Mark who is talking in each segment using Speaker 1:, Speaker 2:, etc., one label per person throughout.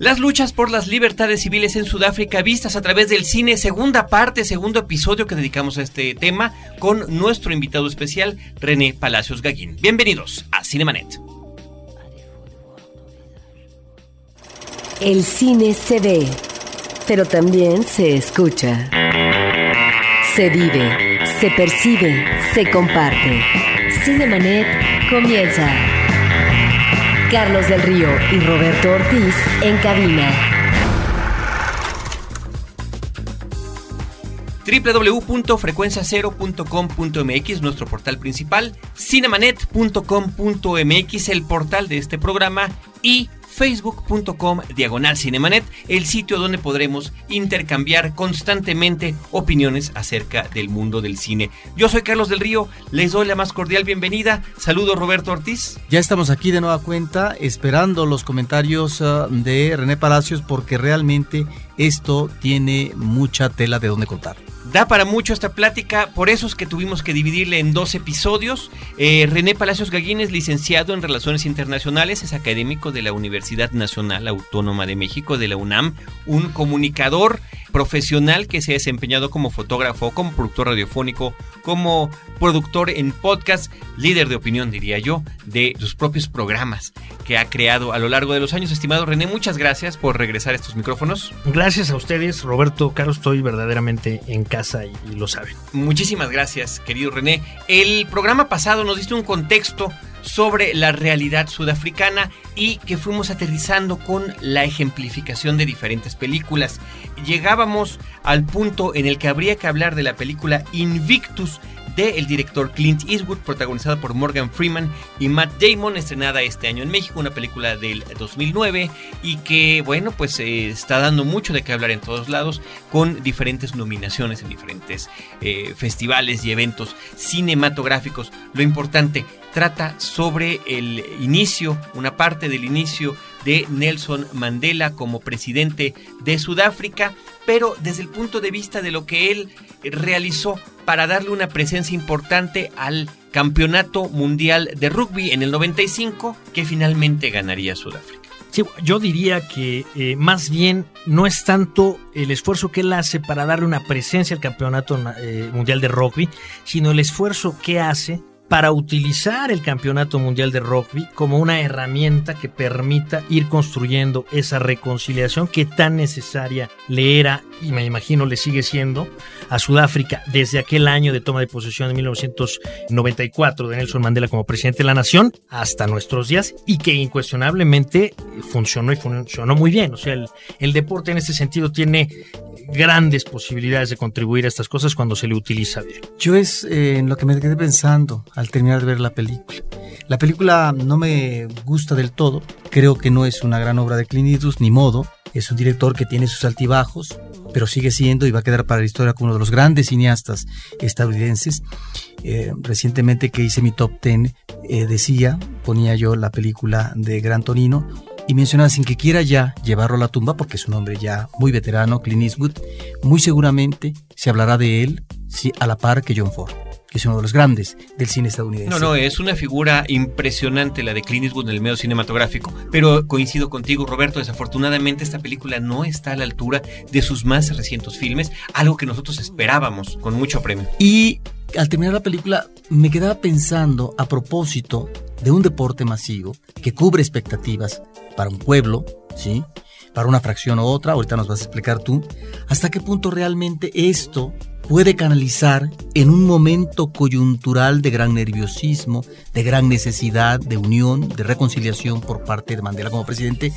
Speaker 1: Las luchas por las libertades civiles en Sudáfrica vistas a través del cine, segunda parte, segundo episodio que dedicamos a este tema con nuestro invitado especial, René Palacios Gaguín. Bienvenidos a Cinemanet.
Speaker 2: El cine se ve, pero también se escucha. Se vive, se percibe, se comparte. Cinemanet comienza. Carlos del Río y Roberto Ortiz en cabina.
Speaker 1: www.frecuenciacero.com.mx, nuestro portal principal, cinemanet.com.mx, el portal de este programa y facebook.com diagonal cinemanet, el sitio donde podremos intercambiar constantemente opiniones acerca del mundo del cine. Yo soy Carlos del Río, les doy la más cordial bienvenida. Saludo Roberto Ortiz.
Speaker 3: Ya estamos aquí de nueva cuenta esperando los comentarios uh, de René Palacios porque realmente esto tiene mucha tela de donde contar.
Speaker 1: Da para mucho esta plática, por eso es que tuvimos que dividirle en dos episodios. Eh, René Palacios Gaguín es licenciado en Relaciones Internacionales, es académico de la Universidad Nacional Autónoma de México, de la UNAM, un comunicador profesional que se ha desempeñado como fotógrafo, como productor radiofónico, como productor en podcast, líder de opinión, diría yo, de sus propios programas que ha creado a lo largo de los años. Estimado René, muchas gracias por regresar a estos micrófonos.
Speaker 4: Gracias a ustedes, Roberto, Carlos, estoy verdaderamente en casa y, y lo saben.
Speaker 1: Muchísimas gracias, querido René. El programa pasado nos diste un contexto sobre la realidad sudafricana y que fuimos aterrizando con la ejemplificación de diferentes películas. Llegábamos al punto en el que habría que hablar de la película Invictus del director Clint Eastwood, protagonizada por Morgan Freeman y Matt Damon, estrenada este año en México, una película del 2009 y que, bueno, pues eh, está dando mucho de qué hablar en todos lados, con diferentes nominaciones en diferentes eh, festivales y eventos cinematográficos. Lo importante, trata sobre el inicio, una parte del inicio de Nelson Mandela como presidente de Sudáfrica, pero desde el punto de vista de lo que él realizó para darle una presencia importante al Campeonato Mundial de Rugby en el 95 que finalmente ganaría Sudáfrica.
Speaker 4: Sí, yo diría que eh, más bien no es tanto el esfuerzo que él hace para darle una presencia al Campeonato eh, Mundial de Rugby, sino el esfuerzo que hace para utilizar el Campeonato Mundial de Rugby como una herramienta que permita ir construyendo esa reconciliación que tan necesaria le era y me imagino le sigue siendo a Sudáfrica desde aquel año de toma de posesión de 1994 de Nelson Mandela como presidente de la nación hasta nuestros días y que incuestionablemente funcionó y funcionó muy bien. O sea, el, deporte en este sentido tiene grandes posibilidades de contribuir a estas cosas cuando se le utiliza bien.
Speaker 3: Yo es eh, en lo que me quedé pensando al terminar de ver la película. La película no me gusta del todo, creo que no es una gran obra de Clint Eastwood, ni modo, es un director que tiene sus altibajos, pero sigue siendo y va a quedar para la historia como uno de los grandes cineastas estadounidenses. Eh, recientemente que hice mi top 10, eh, decía, ponía yo la película de Gran Torino y mencionaba sin que quiera ya llevarlo a la tumba, porque es un hombre ya muy veterano, Clint Eastwood, muy seguramente se hablará de él sí, a la par que John Ford que es uno de los grandes del cine estadounidense.
Speaker 1: No, no, es una figura impresionante la de Clint Eastwood en el medio cinematográfico, pero coincido contigo, Roberto, desafortunadamente esta película no está a la altura de sus más recientes filmes, algo que nosotros esperábamos con mucho premio.
Speaker 3: Y al terminar la película me quedaba pensando a propósito de un deporte masivo que cubre expectativas para un pueblo, ¿sí? Para una fracción u otra, ahorita nos vas a explicar tú, hasta qué punto realmente esto puede canalizar en un momento coyuntural de gran nerviosismo, de gran necesidad de unión, de reconciliación por parte de Mandela como presidente,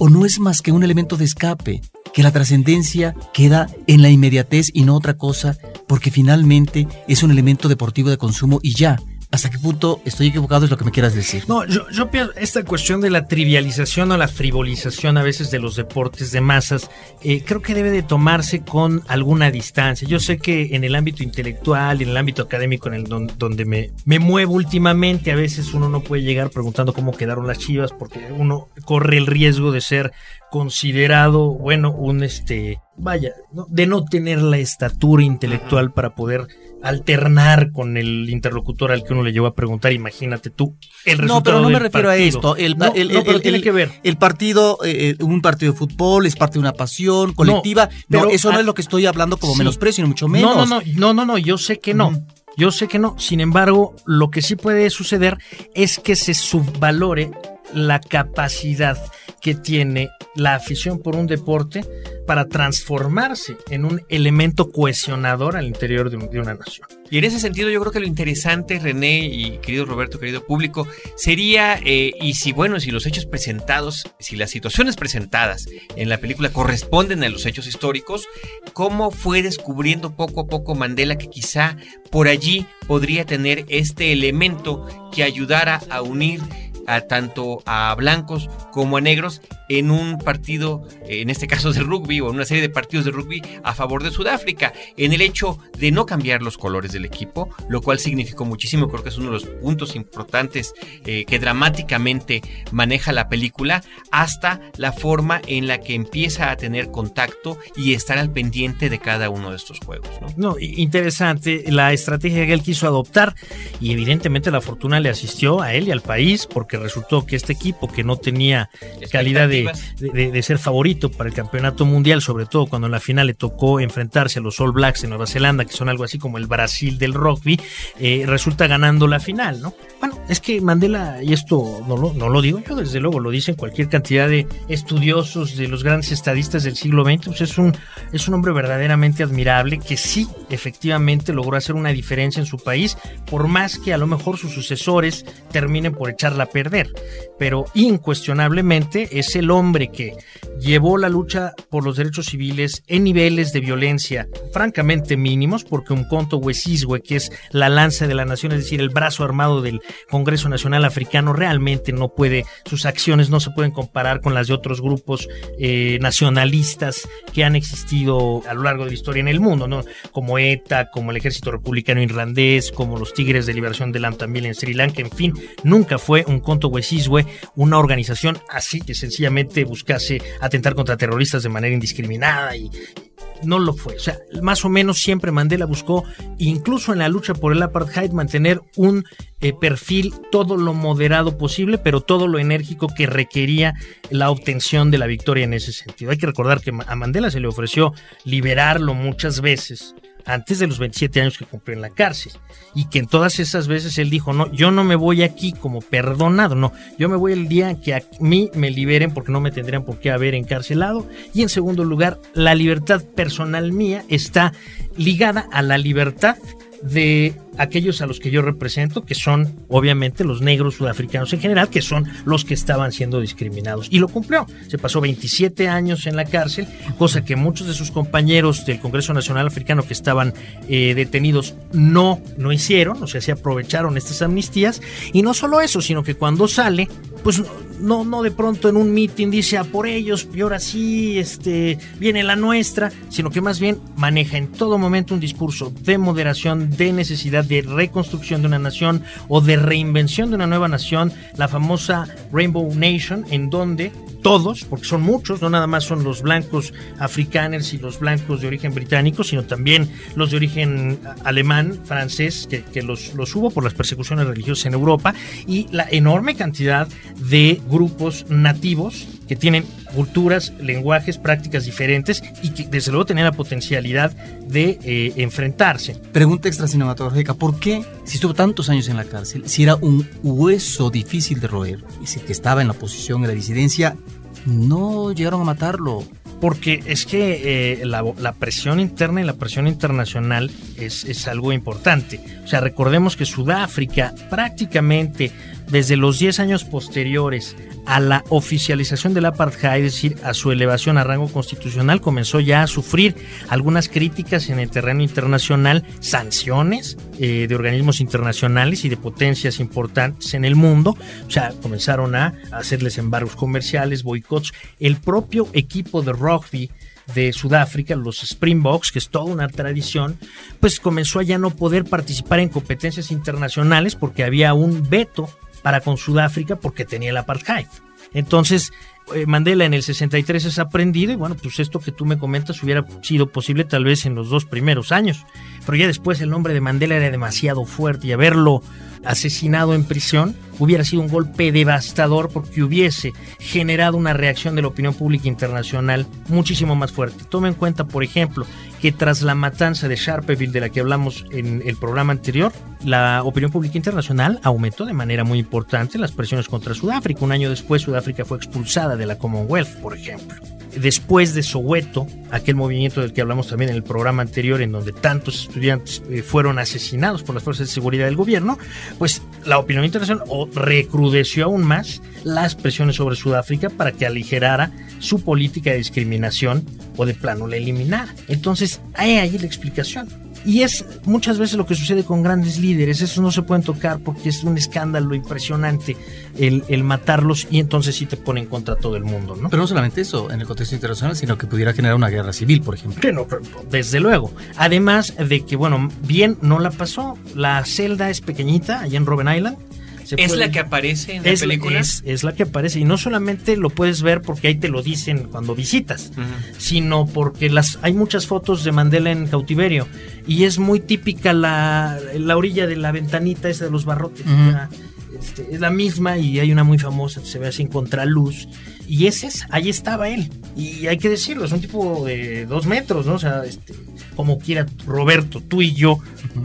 Speaker 3: o no es más que un elemento de escape, que la trascendencia queda en la inmediatez y no otra cosa, porque finalmente es un elemento deportivo de consumo y ya, ¿Hasta qué punto estoy equivocado es lo que me quieras decir?
Speaker 4: No, yo, yo pienso esta cuestión de la trivialización o la frivolización a veces de los deportes de masas, eh, creo que debe de tomarse con alguna distancia. Yo sé que en el ámbito intelectual, en el ámbito académico en el don, donde me, me muevo últimamente, a veces uno no puede llegar preguntando cómo quedaron las chivas porque uno corre el riesgo de ser considerado, bueno, un este, vaya, ¿no? de no tener la estatura intelectual para poder alternar con el interlocutor al que uno le llevó a preguntar, imagínate tú el resultado
Speaker 3: No, pero no me refiero
Speaker 4: partido.
Speaker 3: a esto. El,
Speaker 4: No,
Speaker 3: el-
Speaker 4: no, pero tiene que ver.
Speaker 3: El partido, eh, un partido de fútbol, es parte de una pasión colectiva. No,
Speaker 4: pero
Speaker 3: eso no es lo que estoy hablando como
Speaker 4: Sí.
Speaker 3: menosprecio, ni mucho menos.
Speaker 4: No, no, no, no, no, yo sé que no. Yo sé que no. Sin embargo, lo que sí puede suceder es que se subvalore la capacidad que tiene la afición por un deporte para transformarse en un elemento cohesionador al interior de, un- de una nación.
Speaker 1: Y en ese sentido yo creo que lo interesante, René y querido Roberto, querido público, sería, eh, y si bueno, si los hechos presentados, si las situaciones presentadas en la película corresponden a los hechos históricos, cómo fue descubriendo poco a poco Mandela que quizá por allí podría tener este elemento que ayudara a unir a tanto a blancos como a negros en un partido, en este caso de rugby o en una serie de partidos de rugby a favor de Sudáfrica, en el hecho de no cambiar los colores del equipo, lo cual significó muchísimo, creo que es uno de los puntos importantes eh, que dramáticamente maneja la película, hasta la forma en la que empieza a tener contacto y estar al pendiente de cada uno de estos juegos. ¿no?
Speaker 4: No, interesante la estrategia que él quiso adoptar y evidentemente la fortuna le asistió a él y al país porque resultó que este equipo que no tenía calidad de, de- de- de ser favorito para el campeonato mundial, sobre todo cuando en la final le tocó enfrentarse a los All Blacks de Nueva Zelanda, que son algo así como el Brasil del rugby, eh, resulta ganando la final, ¿no? Bueno, es que Mandela, y esto no lo, no lo digo yo, desde luego lo dicen cualquier cantidad de estudiosos, de los grandes estadistas del siglo XX, pues es un, es un hombre verdaderamente admirable que sí, efectivamente, logró hacer una diferencia en su país, por más que a lo mejor sus sucesores terminen por echarla a perder. Pero incuestionablemente es el hombre que llevó la lucha por los derechos civiles en niveles de violencia francamente mínimos, porque un conto Wesiswe, que es la lanza de la nación, es decir, el brazo armado del Congreso Nacional Africano, realmente no puede, sus acciones no se pueden comparar con las de otros grupos eh, nacionalistas que han existido a lo largo de la historia en el mundo, ¿no? Como ETA, como el Ejército Republicano Irlandés, como los Tigres de Liberación de Tamil en Sri Lanka, en fin, nunca fue un conto Wesiswe una organización así que sencillamente buscase atentar contra terroristas de manera indiscriminada y no lo fue. O sea, más o menos siempre Mandela buscó, incluso en la lucha por el apartheid, mantener un eh, perfil todo lo moderado posible, pero todo lo enérgico que requería la obtención de la victoria en ese sentido. Hay que recordar que a Mandela se le ofreció liberarlo muchas veces antes de los 27 años que cumplió en la cárcel. Y que en todas esas veces él dijo, no, yo no me voy aquí como perdonado, no, yo me voy el día que a mí me liberen porque no me tendrían por qué haber encarcelado. Y en segundo lugar, la libertad personal mía está ligada a la libertad de aquellos a los que yo represento, que son obviamente los negros sudafricanos en general, que son los que estaban siendo discriminados. Y lo cumplió. Se pasó 27 años en la cárcel, cosa que muchos de sus compañeros del Congreso Nacional Africano que estaban eh, detenidos no, no hicieron, o sea, se aprovecharon estas amnistías. Y no solo eso, sino que cuando sale, pues no, no de pronto en un mitin dice a por ellos y ahora sí este, viene la nuestra, sino que más bien maneja en todo momento un discurso de moderación, de necesidad de reconstrucción de una nación o de reinvención de una nueva nación, la famosa Rainbow Nation, en donde todos, porque son muchos, no nada más son los blancos africaners y los blancos de origen británico, sino también los de origen alemán, francés, que, que los, los hubo por las persecuciones religiosas en Europa, y la enorme cantidad de grupos nativos que tienen culturas, lenguajes, prácticas diferentes y que desde luego tenían la potencialidad de eh, enfrentarse.
Speaker 3: Pregunta extra cinematográfica, ¿por qué, si estuvo tantos años en la cárcel, si era un hueso difícil de roer, y si que estaba en la oposición, en la disidencia, no llegaron a matarlo?
Speaker 4: Porque es que eh, la, la, presión interna y la presión internacional es, es, algo importante. O sea, recordemos que Sudáfrica prácticamente desde los 10 años posteriores a la oficialización del apartheid, es decir, a su elevación a rango constitucional, comenzó ya a sufrir algunas críticas en el terreno internacional, sanciones eh, de organismos internacionales y de potencias importantes en el mundo. O sea, comenzaron a hacerles embargos comerciales, boicots. El propio equipo de rugby de Sudáfrica, los Springboks, que es toda una tradición, pues comenzó a ya no poder participar en competencias internacionales porque había un veto para con Sudáfrica porque tenía el apartheid. Entonces, eh, Mandela en el 63 es aprendido y bueno, pues esto que tú me comentas hubiera sido posible tal vez en los dos primeros años, pero ya después el nombre de Mandela era demasiado fuerte y haberlo asesinado en prisión hubiera sido un golpe devastador porque hubiese generado una reacción de la opinión pública internacional muchísimo más fuerte. Toma en cuenta, por ejemplo, que tras la matanza de Sharpeville de la que hablamos en el programa anterior, la opinión pública internacional aumentó de manera muy importante las presiones contra Sudáfrica. Un año después Sudáfrica fue expulsada de la Commonwealth, por ejemplo después de Soweto, aquel movimiento del que hablamos también en el programa anterior, en donde tantos estudiantes eh, fueron asesinados por las fuerzas de seguridad del gobierno, pues la opinión internacional recrudeció aún más las presiones sobre Sudáfrica para que aligerara su política de discriminación o de plano la eliminara. Entonces, hay ahí la explicación. Y es muchas veces lo que sucede con grandes líderes, eso no se pueden tocar porque es un escándalo impresionante el, matarlos y entonces sí te ponen contra todo el mundo, ¿no?
Speaker 3: Pero no solamente eso en el contexto internacional, sino que pudiera generar una guerra civil, por ejemplo.
Speaker 4: Que no, desde luego. Además de que, bueno, bien no la pasó, la celda es pequeñita allá en Robben Island,
Speaker 1: ¿Es la que aparece en la película?
Speaker 4: Es, la que aparece. Y no solamente lo puedes ver porque ahí te lo dicen cuando visitas, sino porque las hay muchas fotos de Mandela en cautiverio. Y es muy típica la, la orilla de la ventanita esa de los barrotes. Este, es la misma y hay una muy famosa, se ve así en contraluz. Y ese es, ahí estaba él. Y hay que decirlo, es un tipo de dos metros, ¿no? O sea, este, como quiera Roberto, tú y yo,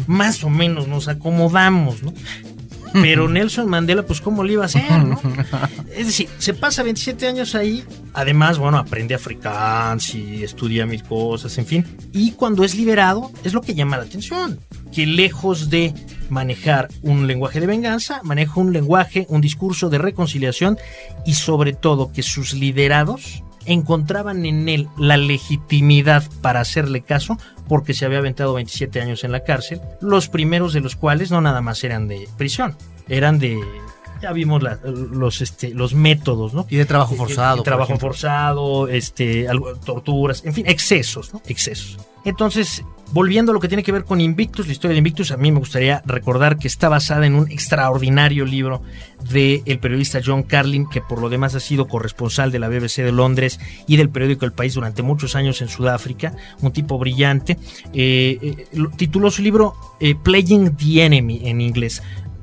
Speaker 4: más o menos nos acomodamos, ¿no? Pero Nelson Mandela, pues, ¿cómo le iba a hacer, no? Es decir, se pasa 27 años ahí. Además, bueno, aprende afrikaans y estudia mil cosas, en fin. Y cuando es liberado, es lo que llama la atención. Que lejos de manejar un lenguaje de venganza, maneja un lenguaje, un discurso de reconciliación y sobre todo que sus liderados encontraban en él la legitimidad para hacerle caso porque se había aventado 27 años en la cárcel, los primeros de los cuales no nada más eran de prisión, eran de ya vimos los este los métodos, ¿no?
Speaker 3: Y de trabajo forzado. De,
Speaker 4: trabajo forzado, este, torturas, en fin, excesos, ¿no? Excesos. Entonces, volviendo a lo que tiene que ver con Invictus, la historia de Invictus, a mí me gustaría recordar que está basada en un extraordinario libro del el periodista John Carlin, que por lo demás ha sido corresponsal de la BBC de Londres y del periódico El País durante muchos años en Sudáfrica, un tipo brillante. Eh, eh, tituló su libro eh, Playing the Enemy en inglés.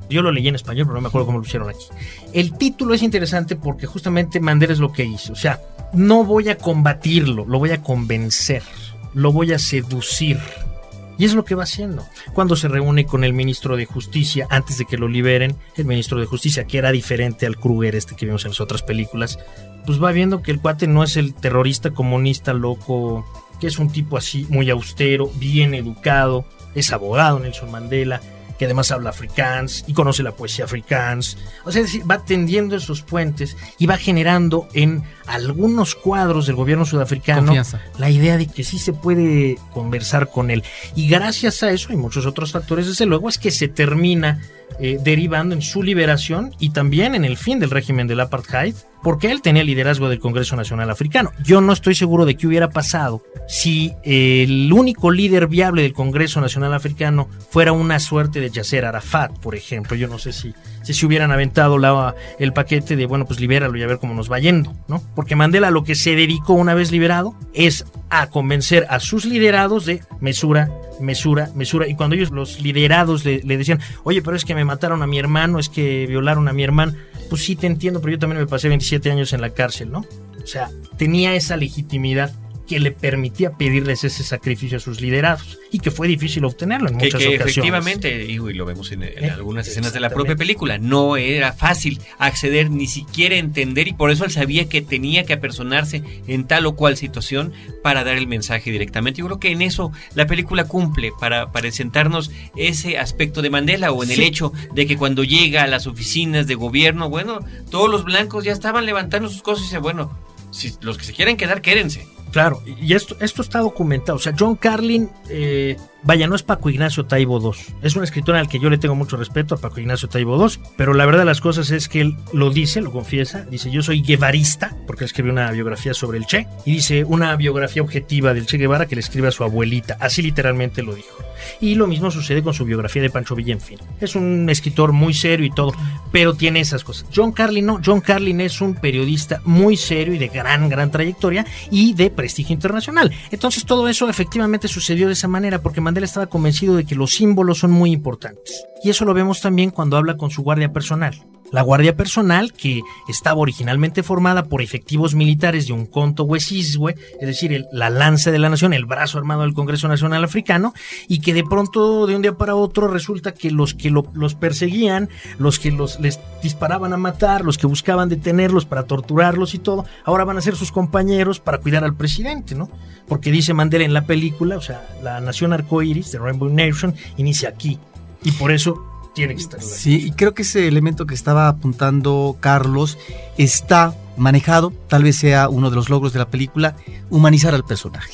Speaker 4: Yo lo leí en español, pero no me acuerdo cómo lo hicieron aquí. El título es interesante porque justamente Mandela es lo que hizo. O sea, no voy a combatirlo, lo voy a convencer, lo voy a seducir. Y es lo que va haciendo. Cuando se reúne con el ministro de Justicia, antes de que lo liberen, el ministro de Justicia, que era diferente al Kruger este que vimos en las otras películas, pues va viendo que el cuate no es el terrorista comunista loco, que es un tipo así muy austero, bien educado, es abogado Nelson Mandela, que además habla afrikaans y conoce la poesía afrikaans. O sea, va tendiendo esos puentes y va generando en algunos cuadros del gobierno sudafricano la idea de que sí se puede conversar con él. Y gracias a eso y muchos otros factores, desde luego, es que se termina eh, derivando en su liberación y también en el fin del régimen del apartheid, porque él tenía liderazgo del Congreso Nacional Africano. Yo no estoy seguro de qué hubiera pasado si el único líder viable del Congreso Nacional Africano fuera una suerte de Yasser Arafat, por ejemplo. Yo no sé si, si se hubieran aventado el paquete de, bueno, pues libéralo y a ver cómo nos va yendo, ¿no? Porque Mandela lo que se dedicó una vez liberado es a convencer a sus liderados de mesura, mesura, mesura. Y cuando ellos, los liderados, le, decían, oye, pero es que me mataron a mi hermano, es que violaron a mi hermano, pues sí te entiendo, pero yo también me pasé 27 años en la cárcel, ¿no? O sea, tenía esa legitimidad que le permitía pedirles ese sacrificio a sus liderados y que fue difícil obtenerlo en muchas
Speaker 1: que
Speaker 4: ocasiones.
Speaker 1: Efectivamente, y lo vemos en, eh, algunas escenas de la propia película, no era fácil acceder, ni siquiera entender y por eso él sabía que tenía que apersonarse en tal o cual situación para dar el mensaje directamente. Yo creo que en eso la película cumple para presentarnos ese aspecto de Mandela o en el hecho de que cuando llega a las oficinas de gobierno, bueno, todos los blancos ya estaban levantando sus cosas y dice, bueno, si los que se quieren quedar, quédense.
Speaker 4: Claro, y esto, esto está documentado. O sea, John Carlin, eh, Vaya, no es Paco Ignacio Taibo II. Es un escritor al que yo le tengo mucho respeto, a Paco Ignacio Taibo II, pero la verdad de las cosas es que él lo dice, lo confiesa, dice yo soy guevarista, porque escribió una biografía sobre el Che, y dice una biografía objetiva del Che Guevara que le escribe a su abuelita, así literalmente lo dijo. Y lo mismo sucede con su biografía de Pancho Villa, en fin. Es un escritor muy serio y todo, pero tiene esas cosas. John Carlin no, John Carlin es un periodista muy serio y de gran, gran trayectoria y de prestigio internacional. Entonces todo eso efectivamente sucedió de esa manera porque Mandela estaba convencido de que los símbolos son muy importantes. Y eso lo vemos también cuando habla con su guardia personal. La Guardia Personal, que estaba originalmente formada por efectivos militares de un conto huesiswe, es decir, la lanza de la nación, el brazo armado del Congreso Nacional Africano, y que de pronto, de un día para otro, resulta que los que los perseguían, los que los, les disparaban a matar, los que buscaban detenerlos para torturarlos y todo, ahora van a ser sus compañeros para cuidar al presidente, ¿no? Porque dice Mandela en la película, o sea, la nación arcoíris de Rainbow Nation inicia aquí. Y por eso tiene que estar.
Speaker 3: Sí, y creo que ese elemento que estaba apuntando Carlos está manejado, tal vez sea uno de los logros de la película, humanizar al personaje.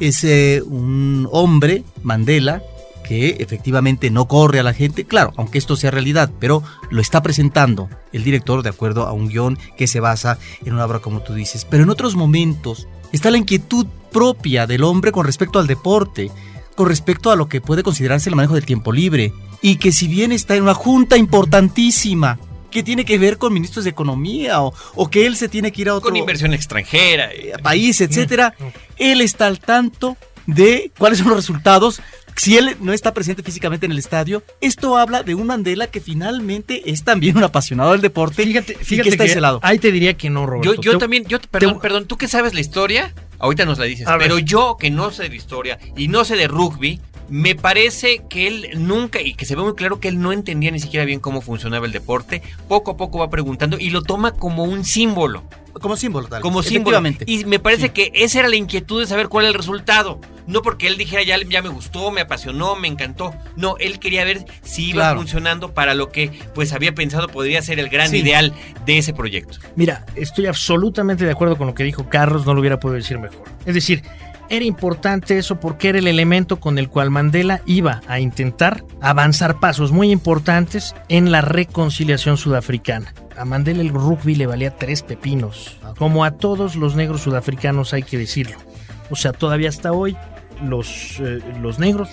Speaker 3: Es eh, un hombre, Mandela, que efectivamente no corre a la gente, claro, aunque esto sea realidad, pero lo está presentando el director de acuerdo a un guion que se basa en una obra como tú dices. Pero en otros momentos está la inquietud propia del hombre con respecto al deporte, con respecto a lo que puede considerarse el manejo del tiempo libre, y que si bien está en una junta importantísima que tiene que ver con ministros de economía o, que él se tiene que ir a otro
Speaker 1: con inversión extranjera,
Speaker 3: eh, país, etcétera, él está al tanto de cuáles son los resultados si él no está presente físicamente en el estadio, esto habla de un Mandela que finalmente es también un apasionado del deporte.
Speaker 4: Fíjate, fíjate que está ese lado. Ahí te diría que no, Roberto.
Speaker 1: Yo, yo también, yo, perdón, perdón, tú que sabes la historia, ahorita nos la dices, pero yo que no sé de historia y no sé de rugby, me parece que él nunca, y que se ve muy claro que él no entendía ni siquiera bien cómo funcionaba el deporte, poco a poco va preguntando y lo toma como un símbolo.
Speaker 3: Como símbolo, tal.
Speaker 1: Como símbolo. Y me parece que esa era la inquietud de saber cuál era el resultado. No porque él dijera ya, ya me gustó, me apasionó, me encantó. No, él quería ver si iba funcionando para lo que pues había pensado podría ser el gran ideal de ese proyecto.
Speaker 4: Mira, estoy absolutamente de acuerdo con lo que dijo Carlos, no lo hubiera podido decir mejor. Es decir, era importante eso porque era el elemento con el cual Mandela iba a intentar avanzar pasos muy importantes en la reconciliación sudafricana. A Mandela el rugby le valía tres pepinos, como a todos los negros sudafricanos hay que decirlo. O sea, todavía hasta hoy los, eh, los negros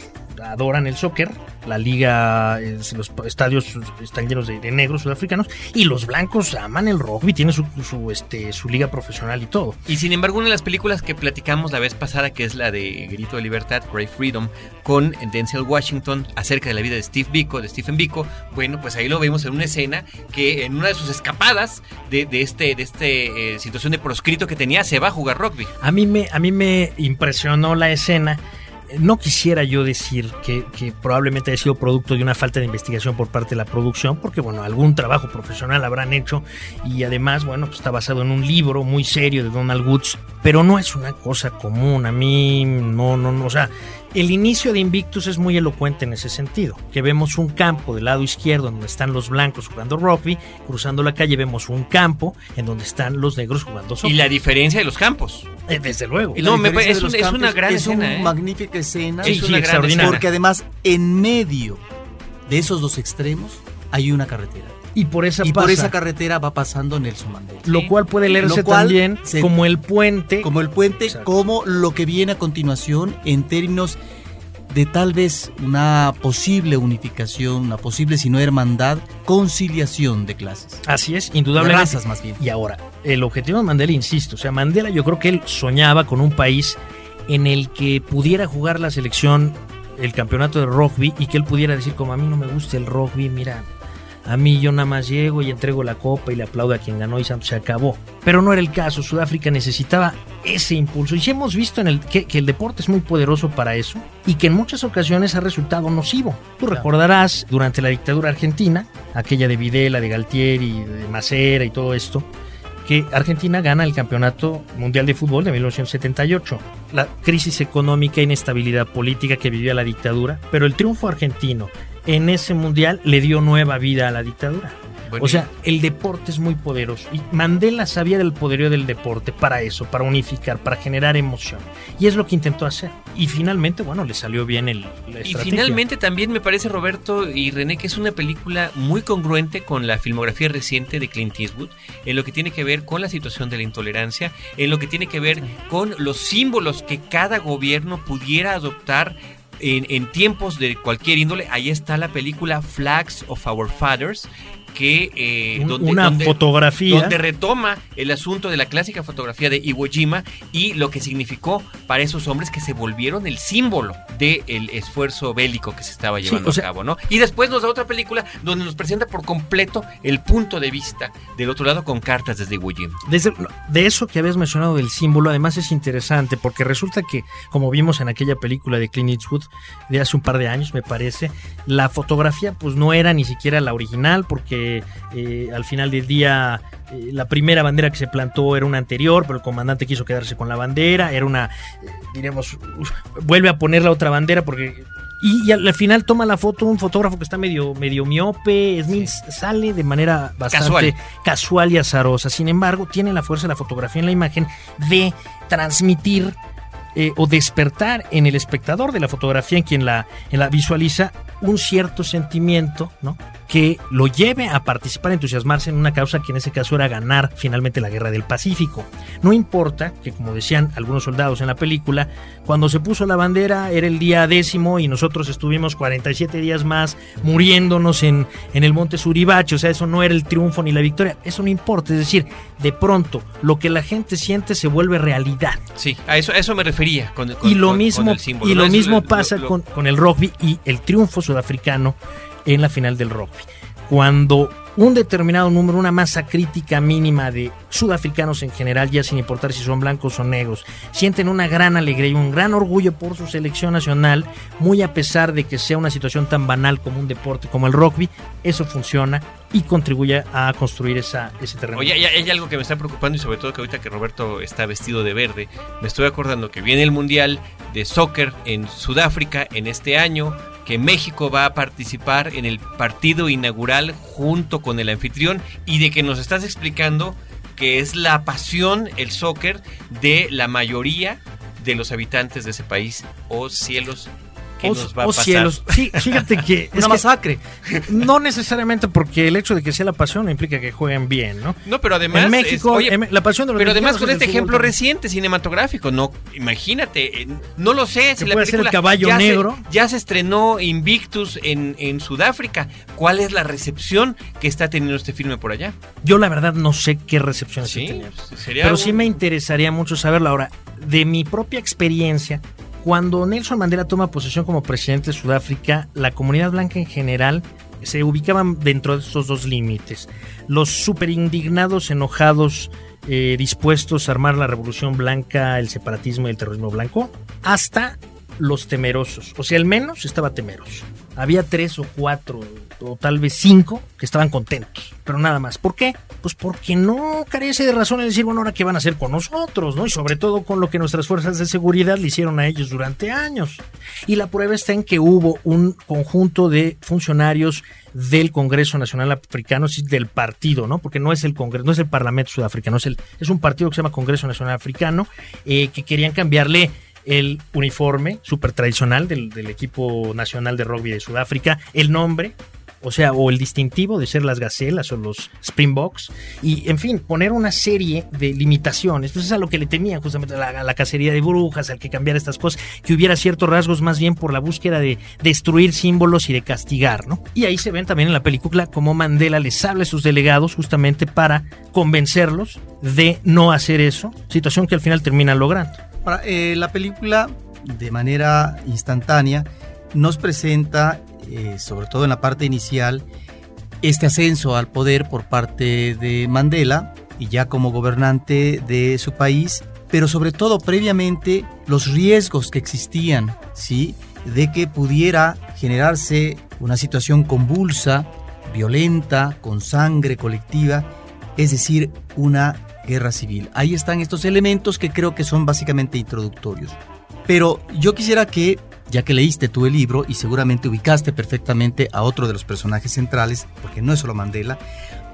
Speaker 4: adoran el soccer, la liga, los estadios están llenos de, negros sudafricanos y los blancos aman el rugby, tiene su, este, su liga profesional y todo.
Speaker 1: Y sin embargo, una de las películas que platicamos la vez pasada, que es la de Grito de Libertad, Great Freedom, con Denzel Washington, acerca de la vida de Steve Biko, de Stephen Biko, bueno, pues ahí lo vemos en una escena que en una de sus escapadas de, este, de este eh, situación de proscrito que tenía, se va a jugar rugby.
Speaker 4: A mí me, a mí me impresionó la escena no quisiera yo decir que, probablemente haya sido producto de una falta de investigación por parte de la producción, porque bueno, algún trabajo profesional habrán hecho y además, bueno, pues está basado en un libro muy serio de Donald Woods, pero no es una cosa común. A mí, no, no, no, o sea, el inicio de Invictus es muy elocuente en ese sentido, que vemos un campo del lado izquierdo donde están los blancos jugando rugby, cruzando la calle vemos un campo en donde están los negros jugando soccer.
Speaker 1: Y la diferencia de los campos.
Speaker 4: Eh, desde luego.
Speaker 3: no, me, es, es una gran es una ¿eh? magnífica escena. Es una extraordinaria. Porque además, en medio de esos dos extremos hay una carretera.
Speaker 4: Y por esa,
Speaker 3: y por esa carretera va pasando Nelson Mandela.
Speaker 4: Lo cual puede leerse también como el puente.
Speaker 3: Como el puente, como lo que viene a continuación en términos de tal vez una posible unificación, una posible, si no hermandad, conciliación de clases.
Speaker 4: Así es, indudablemente.
Speaker 3: De razas más bien.
Speaker 4: Y ahora, el objetivo de Mandela, insisto, o sea, Mandela yo creo que él soñaba con un país en el que pudiera jugar la selección el campeonato de rugby y que él pudiera decir como a mí no me gusta el rugby, mira, a mí yo nada más llego y entrego la copa y le aplaudo a quien ganó y se acabó. Pero no era el caso, Sudáfrica necesitaba ese impulso. Y sí hemos visto en el, que, el deporte es muy poderoso para eso y que en muchas ocasiones ha resultado nocivo. Tú recordarás durante la dictadura argentina, aquella de Videla, de Galtieri, de Macera y todo esto, que Argentina gana el Campeonato Mundial de Fútbol de 1978. La crisis económica e inestabilidad política que vivía la dictadura, pero el triunfo argentino en ese mundial le dio nueva vida a la dictadura. o sea, el deporte es muy poderoso. Y Mandela sabía del poderío del deporte para eso, para unificar, para generar emoción. Y es lo que intentó hacer. Y finalmente, bueno, le salió bien el. La
Speaker 1: y finalmente también me parece, Roberto y René, que es una película muy congruente con la filmografía reciente de Clint Eastwood, en lo que tiene que ver con la situación de la intolerancia, en lo que tiene que ver con los símbolos que cada gobierno pudiera adoptar en, tiempos de cualquier índole, ahí está la película Flags of Our Fathers, que
Speaker 4: eh, donde, una fotografía
Speaker 1: donde retoma el asunto de la clásica fotografía de Iwo Jima y lo que significó para esos hombres que se volvieron el símbolo del esfuerzo bélico que se estaba llevando a cabo, ¿no? Y después nos da otra película donde nos presenta por completo el punto de vista del otro lado con cartas desde Iwo Jima.
Speaker 4: Desde, de eso que habías mencionado del símbolo, además es interesante porque resulta que, como vimos en aquella película de Clint Eastwood de hace un par de años, me parece, la fotografía pues no era ni siquiera la original porque eh, al final del día eh, la primera bandera que se plantó era una anterior, pero el comandante quiso quedarse con la bandera, era una, eh, diremos, vuelve a poner la otra bandera porque... Y, al, final toma la foto un fotógrafo que está medio, medio miope, Smith sale de manera bastante casual. y azarosa. Sin embargo, tiene la fuerza de la fotografía en la imagen de transmitir o despertar en el espectador de la fotografía, en quien la, en la visualiza, un cierto sentimiento, ¿no? Que lo lleve a participar, a entusiasmarse en una causa que en ese caso era ganar finalmente la guerra del Pacífico. No importa que, como decían algunos soldados en la película, cuando se puso la bandera era el día décimo y nosotros estuvimos 47 días más muriéndonos en, en el monte Suribache, o sea, eso no era el triunfo ni la victoria, eso no importa, es decir, de pronto lo que la gente siente se vuelve realidad.
Speaker 1: Sí, a eso, eso me refería con,
Speaker 4: y lo mismo, Y lo mismo pasa con, con el rugby y el triunfo sudafricano en la final del rugby. Cuando un determinado número, una masa crítica mínima de sudafricanos en general, ya sin importar si son blancos o negros, sienten una gran alegría y un gran orgullo por su selección nacional, muy a pesar de que sea una situación tan banal como un deporte como el rugby, eso funciona y contribuye a construir esa, ese terreno.
Speaker 1: Oye, hay, algo que me está preocupando y sobre todo que ahorita que Roberto está vestido de verde, me estoy acordando que viene el Mundial de Soccer en Sudáfrica en este año, que México va a participar en el partido inaugural junto con el anfitrión y de que nos estás explicando que es la pasión, el soccer, de la mayoría de los habitantes de ese país. Oh cielos,
Speaker 4: o, cielos. Sí, fíjate que
Speaker 3: es una masacre.
Speaker 4: No necesariamente porque el hecho de que sea la pasión no implica que jueguen bien, ¿no?
Speaker 1: No, pero además
Speaker 4: en México, la pasión de los
Speaker 1: Pero además con este ejemplo reciente cinematográfico, no, imagínate, eh, no lo sé
Speaker 4: si la película el caballo ya negro.
Speaker 1: Se, ya se estrenó Invictus en, en Sudáfrica. ¿Cuál es la recepción que está teniendo este filme por allá?
Speaker 4: Yo la verdad no sé qué recepción está teniendo. Pero sí me interesaría mucho saberlo ahora. De mi propia experiencia, cuando Nelson Mandela toma posesión como presidente de Sudáfrica, la comunidad blanca en general se ubicaban dentro de estos dos límites. Los super indignados, enojados, eh, dispuestos a armar la revolución blanca, el separatismo y el terrorismo blanco, hasta los temerosos. O sea, al menos estaba temeroso. Había tres o cuatro o tal vez cinco que estaban contentos, pero nada más. ¿Por qué? Pues porque no carece de razón el decir, bueno, ahora qué van a hacer con nosotros, ¿no? Y sobre todo con lo que nuestras fuerzas de seguridad le hicieron a ellos durante años. Y la prueba está en que hubo un conjunto de funcionarios del Congreso Nacional Africano, del partido, ¿no? Porque no es el Congreso, no es el Parlamento Sudafricano, es, el, es un partido que se llama Congreso Nacional Africano, eh, que querían cambiarle el uniforme súper tradicional del, del, equipo nacional de rugby de Sudáfrica, el nombre, o sea, o el distintivo de ser las gacelas o los Springboks, y en fin, poner una serie de limitaciones, pues es a lo que le temían justamente a la, cacería de brujas, al que cambiara estas cosas, que hubiera ciertos rasgos más bien por la búsqueda de destruir símbolos y de castigar, ¿no? Y ahí se ven también en la película cómo Mandela les habla a sus delegados justamente para convencerlos de no hacer eso, situación que al final termina logrando.
Speaker 3: Eh, la película, de manera instantánea, nos presenta eh, sobre todo en la parte inicial, este ascenso al poder por parte de Mandela y ya como gobernante de su país, pero sobre todo previamente los riesgos que existían, ¿sí? De que pudiera generarse una situación convulsa, violenta, con sangre colectiva, es decir, una guerra civil. Ahí están estos elementos que creo que son básicamente introductorios. Pero yo quisiera que ya que leíste tú el libro y seguramente ubicaste perfectamente a otro de los personajes centrales, porque no es solo Mandela,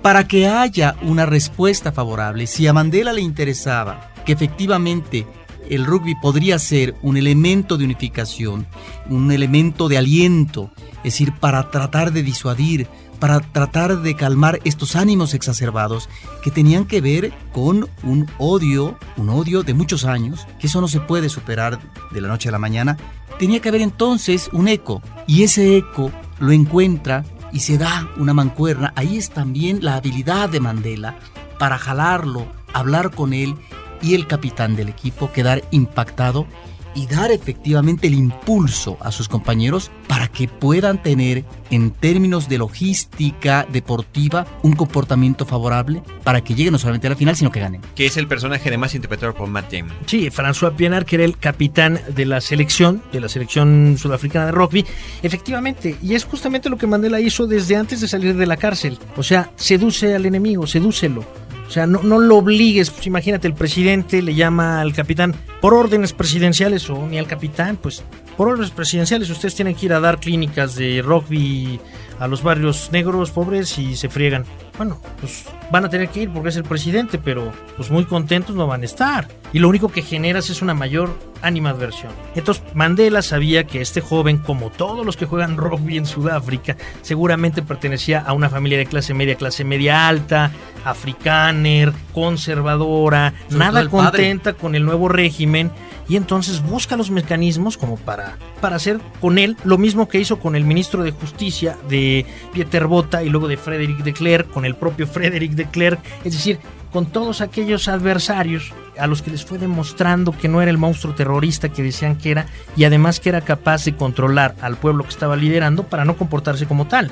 Speaker 3: para que haya una respuesta favorable, si a Mandela le interesaba que efectivamente el rugby podría ser un elemento de unificación, un elemento de aliento, es decir, para tratar de disuadir, para tratar de calmar estos ánimos exacerbados que tenían que ver con un odio, un odio de muchos años, que eso no se puede superar de la noche a la mañana, tenía que haber entonces un eco, y ese eco lo encuentra y se da una mancuerna. Ahí es también la habilidad de Mandela para jalarlo, hablar con él y el capitán del equipo quedar impactado y dar efectivamente el impulso a sus compañeros para que puedan tener en términos de logística deportiva un comportamiento favorable para que lleguen no solamente a la final sino que ganen.
Speaker 1: Que es el personaje además interpretado por Matt Damon.
Speaker 4: Sí, François Pienaar, que era el capitán de la selección, de la selección sudafricana de rugby. Efectivamente, y es justamente lo que Mandela hizo desde antes de salir de la cárcel. O sea, seduce al enemigo, sedúcelo o sea, no, no lo obligues. Pues imagínate, el presidente le llama al capitán por órdenes presidenciales o ni al capitán, pues por órdenes presidenciales ustedes tienen que ir a dar clínicas de rugby a los barrios negros pobres y se friegan. Bueno, pues van a tener que ir porque es el presidente, pero pues muy contentos no van a estar. Y lo único que generas es una mayor animadversión. Entonces Mandela sabía que este joven, como todos los que juegan rugby en Sudáfrica, seguramente pertenecía a una familia de clase media, clase media alta, africaner, conservadora, nada contenta con el nuevo régimen y entonces busca los mecanismos como para, para hacer con él lo mismo que hizo con el ministro de Justicia de Pieter Bota y luego de Frederick de Klerk, con el propio Frederick de Klerk, es decir, con todos aquellos adversarios a los que les fue demostrando que no era el monstruo terrorista que decían que era y además que era capaz de controlar al pueblo que estaba liderando para no comportarse como tal.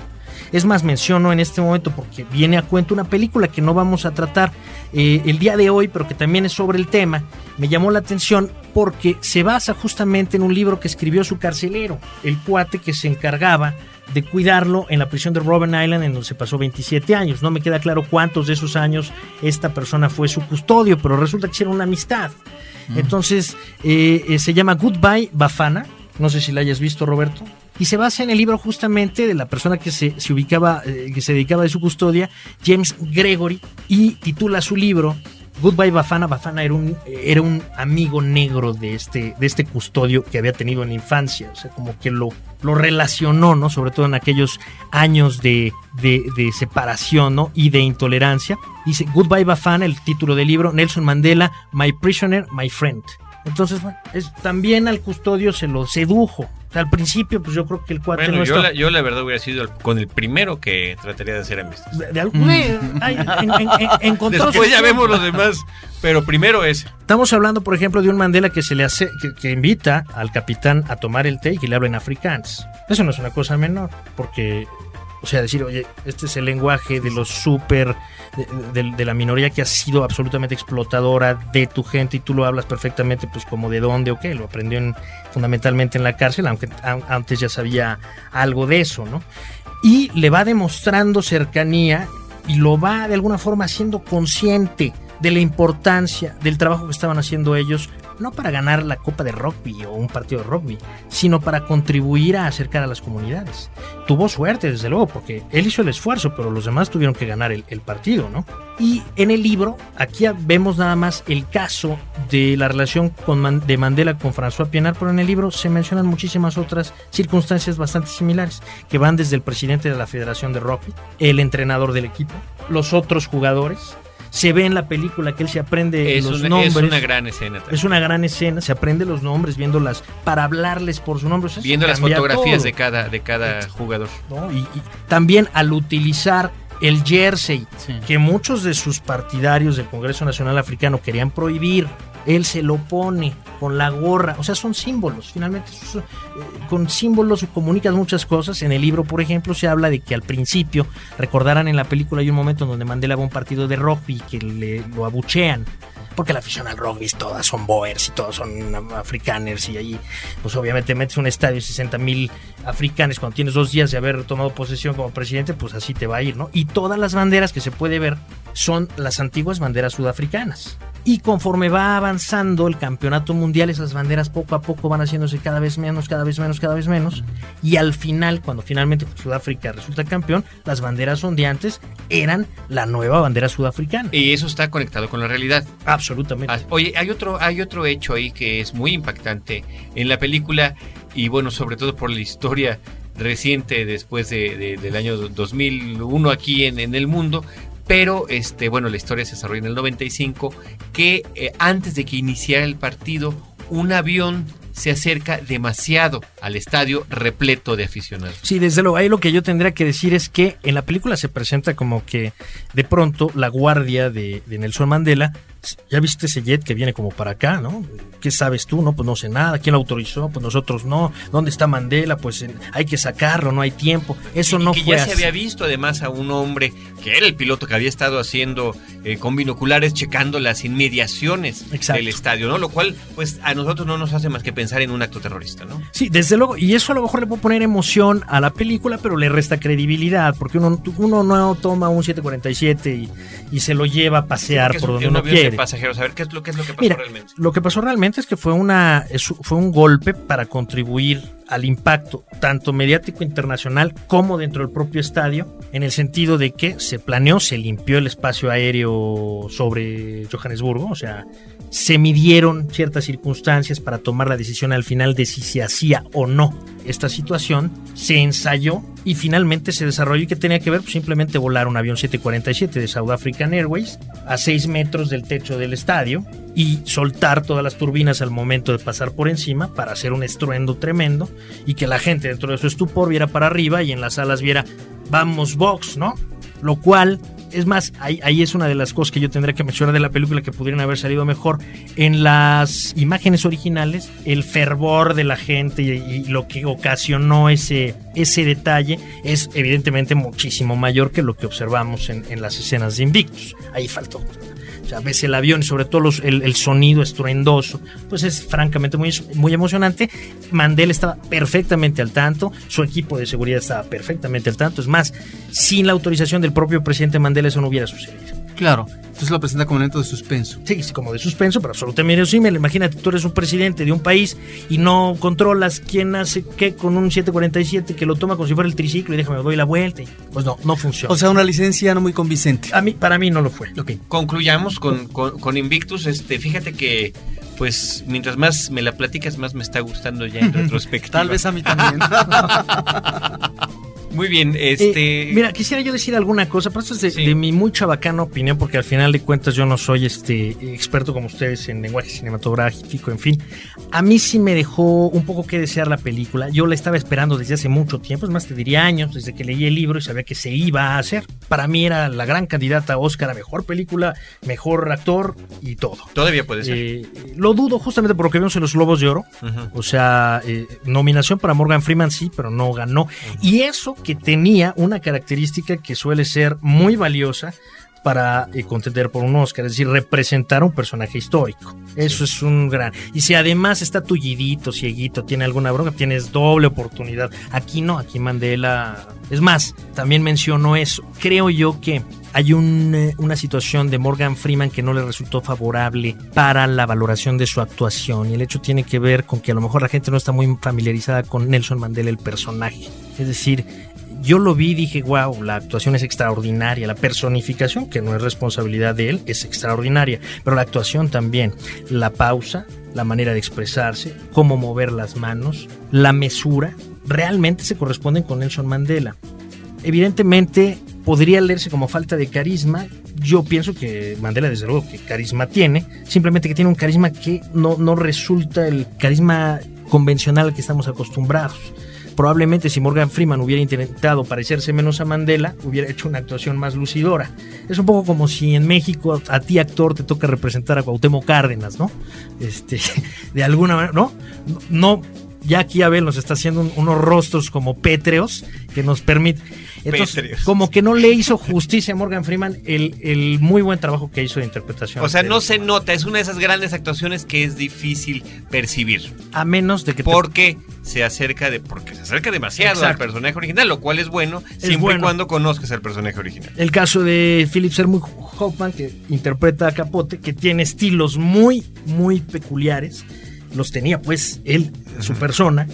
Speaker 4: Es más, menciono en este momento porque viene a cuento una película que no vamos a tratar eh, el día de hoy, pero que también es sobre el tema. Me llamó la atención porque se basa justamente en un libro que escribió su carcelero, el cuate que se encargaba de cuidarlo en la prisión de Robben Island, en donde se pasó 27 años. No me queda claro cuántos de esos años esta persona fue su custodio, pero resulta que era una amistad. Entonces, eh, eh, se llama Goodbye Bafana. No sé si la hayas visto, Roberto. Y se basa en el libro justamente de la persona que se, ubicaba, eh, que se dedicaba de su custodia, James Gregory, y titula su libro Goodbye Bafana. Bafana era un, era un amigo negro de este, de este custodio que había tenido en la infancia. O sea, como que lo, lo relacionó, ¿no? Sobre todo en aquellos años de, de, de separación, ¿no? Y de intolerancia. Dice Goodbye Bafana, el título del libro, Nelson Mandela, My Prisoner, My Friend. Entonces, bueno, es, también al custodio se lo sedujo. al principio, pues yo creo que el cuate
Speaker 1: bueno, yo, la, yo la verdad hubiera sido con el primero que trataría de hacer amistad.
Speaker 4: De, de algún,
Speaker 1: en, Después ya vemos los demás, pero primero es.
Speaker 4: Estamos hablando, por ejemplo, de un Mandela que se le hace, que, que invita al capitán a tomar el té y que le habla en afrikaans. Eso no es una cosa menor, porque o sea, decir, oye, este es el lenguaje de los súper, de, la minoría que ha sido absolutamente explotadora de tu gente y tú lo hablas perfectamente, pues como de dónde o qué. Lo aprendió fundamentalmente en la cárcel, aunque antes ya sabía algo de eso, ¿no? Y le va demostrando cercanía y lo va de alguna forma haciendo consciente de la importancia del trabajo que estaban haciendo ellos no para ganar la Copa de Rugby o un partido de rugby, sino para contribuir a acercar a las comunidades. Tuvo suerte, desde luego, porque él hizo el esfuerzo, pero los demás tuvieron que ganar el, partido, ¿no? Y en el libro, aquí vemos nada más el caso de la relación con de Mandela con François Pienaar, pero en el libro se mencionan muchísimas otras circunstancias bastante similares, que van desde el presidente de la Federación de Rugby, el entrenador del equipo, los otros jugadores, se ve en la película que él se aprende los nombres. Es
Speaker 1: una gran escena.
Speaker 4: Es una gran escena, se aprende los nombres viéndolas para hablarles por su nombre.
Speaker 1: Viendo las fotografías de cada, de cada jugador.
Speaker 4: Y, también al utilizar el jersey, que muchos de sus partidarios del Congreso Nacional Africano querían prohibir él se lo pone con la gorra, o sea, son símbolos, finalmente eh, con símbolos comunicas muchas cosas. En el libro, por ejemplo, se habla de que al principio, recordarán en la película hay un momento en donde Mandela va a un partido de rugby que le, lo abuchean porque la afición al rugby todas son boers y todos son africaners y allí pues obviamente metes un estadio de 60 mil africanes cuando tienes dos días de haber tomado posesión como presidente pues así te va a ir, ¿no? Y todas las banderas que se puede ver son las antiguas banderas sudafricanas Y conforme va avanzando el campeonato mundial, esas banderas poco a poco van haciéndose cada vez menos, cada vez menos, cada vez menos. Y al final, cuando finalmente Sudáfrica resulta campeón, las banderas ondeantes eran la nueva bandera sudafricana.
Speaker 1: Y eso está conectado con la realidad.
Speaker 4: Absolutamente.
Speaker 1: Oye, hay otro, hay otro hecho ahí que es muy impactante en la película y bueno, sobre todo por la historia reciente después de, de- del año 2001 aquí en, en el mundo. Pero, este, bueno, la historia se desarrolla en el 95, que eh, antes de que iniciara el partido, un avión se acerca demasiado al estadio repleto de aficionados.
Speaker 4: Sí, desde luego, ahí lo que yo tendría que decir es que en la película se presenta como que de pronto la guardia de, de Nelson Mandela, ya viste ese jet que viene como para acá, ¿no? ¿Qué sabes tú? No, pues no sé nada. ¿Quién lo autorizó? Pues nosotros no. ¿Dónde está Mandela? Pues eh, hay que sacarlo, no hay tiempo. Eso
Speaker 1: Y
Speaker 4: no
Speaker 1: que
Speaker 4: fue
Speaker 1: ya se había visto además a un hombre que era el piloto que había estado haciendo eh, con binoculares checando las inmediaciones
Speaker 4: Exacto.
Speaker 1: del estadio, ¿no? Lo cual, pues a nosotros no nos hace más que pensar en un acto terrorista, ¿no?
Speaker 4: Sí, desde luego, y eso a lo mejor le puede poner emoción a la película, pero le resta credibilidad, porque uno, uno no toma un 747 y, y se lo lleva a pasear por donde
Speaker 1: un
Speaker 4: uno
Speaker 1: avión de pasajeros. A ver, ¿qué es lo, qué es lo que pasó
Speaker 4: Mira,
Speaker 1: realmente?
Speaker 4: lo que pasó realmente es que fue una es- fue un golpe para contribuir al impacto tanto mediático internacional como dentro del propio estadio, en el sentido de que se planeó, se limpió el espacio aéreo sobre Johannesburgo, o sea, se midieron ciertas circunstancias para tomar la decisión al final de si se hacía o no esta situación, se ensayó y finalmente se desarrolló. Y que tenía que ver pues, simplemente volar un avión 747 de South African Airways a 6 metros del techo del estadio y soltar todas las turbinas al momento de pasar por encima para hacer un estruendo tremendo y que la gente dentro de su estupor viera para arriba y en las salas viera vamos box, ¿no? Lo cual, es más, ahí, es una de las cosas que yo tendría que mencionar de la película que pudieran haber salido mejor. En las imágenes originales, el fervor de la gente y, y lo que ocasionó ese, ese detalle es evidentemente muchísimo mayor que lo que observamos en, en las escenas de Invictus. Ahí faltó. Sea, ves el avión y sobre todo el, el sonido estruendoso, pues es francamente muy, muy emocionante. Mandela estaba perfectamente al tanto, su equipo de seguridad estaba perfectamente al tanto. Es más, sin la autorización del propio presidente Mandela eso no hubiera sucedido.
Speaker 3: Claro. Entonces lo presenta como un evento de suspenso.
Speaker 4: Sí, sí, como de suspenso, pero absolutamente verosímil. Imagínate, tú eres un presidente de un país y no controlas quién hace qué con un 747 que lo toma como si fuera el triciclo y déjame doy la vuelta. y- Pues no, no funciona.
Speaker 3: O sea, una licencia no muy convincente.
Speaker 4: a mí, para mí no lo fue.
Speaker 3: Ok.
Speaker 1: Concluyamos con, con- con Invictus. Este, fíjate que, pues, mientras más me la platicas, más me está gustando ya en retrospectiva.
Speaker 3: Tal vez a mí también.
Speaker 1: Muy bien, este.
Speaker 4: Eh, mira, quisiera yo decir alguna cosa, pero esto es de,
Speaker 1: Sí.
Speaker 4: de mi muy chabacana opinión, porque al final de cuentas yo no soy este experto como ustedes en lenguaje cinematográfico, en fin. A mí sí me dejó un poco que desear la película. Yo la estaba esperando desde hace mucho tiempo, es más, te diría años, desde que leí el libro y sabía que se iba a hacer. Para mí era la gran candidata a Oscar a mejor película, mejor actor y todo.
Speaker 1: Todavía puede ser.
Speaker 4: Eh, lo dudo justamente por lo que vimos en los Globos de Oro. O sea, eh, nominación para Morgan Freeman sí, pero no ganó. Y eso que tenía una característica que suele ser muy valiosa para eh, contender por un Oscar, es decir, representar a un personaje histórico. Eso es un gran. Y si además está tullidito, cieguito, tiene alguna bronca, tienes doble oportunidad. Aquí no, aquí Mandela. Es más, también menciono eso. Creo yo que hay un, eh, una situación de Morgan Freeman que no le resultó favorable para la valoración de su actuación. Y el hecho tiene que ver con que a lo mejor la gente no está muy familiarizada con Nelson Mandela, el personaje. Es decir, yo lo vi y dije, wow, la actuación es extraordinaria, la personificación, que no es responsabilidad de él, es extraordinaria, pero la actuación también, la pausa, la manera de expresarse, cómo mover las manos, la mesura, realmente se corresponden con Nelson Mandela. Evidentemente podría leerse como falta de carisma. Yo pienso que Mandela desde luego que carisma tiene, simplemente que tiene un carisma que no, no resulta el carisma convencional al que estamos acostumbrados probablemente si Morgan Freeman hubiera intentado parecerse menos a Mandela, hubiera hecho una actuación más lucidora. Es un poco como si en México a ti actor te toca representar a Cuauhtémoc Cárdenas, ¿no? Este, de alguna manera, ¿no? No, Ya aquí Abel nos está haciendo un- unos rostros como pétreos que nos permite. Entonces,
Speaker 1: Pétreos.
Speaker 4: como que no le hizo justicia a Morgan Freeman el, el muy buen trabajo que hizo de interpretación.
Speaker 1: O sea, no se nota, es una de esas grandes actuaciones que es difícil percibir.
Speaker 4: A menos de que te-
Speaker 1: Porque se acerca de. Porque se acerca demasiado al personaje original, lo cual es bueno siempre
Speaker 4: bueno.
Speaker 1: y cuando conozcas al personaje original.
Speaker 4: El caso de Philip Seymour Hoffman, que interpreta a Capote, que tiene estilos muy, muy peculiares. Los tenía, pues, él, su persona.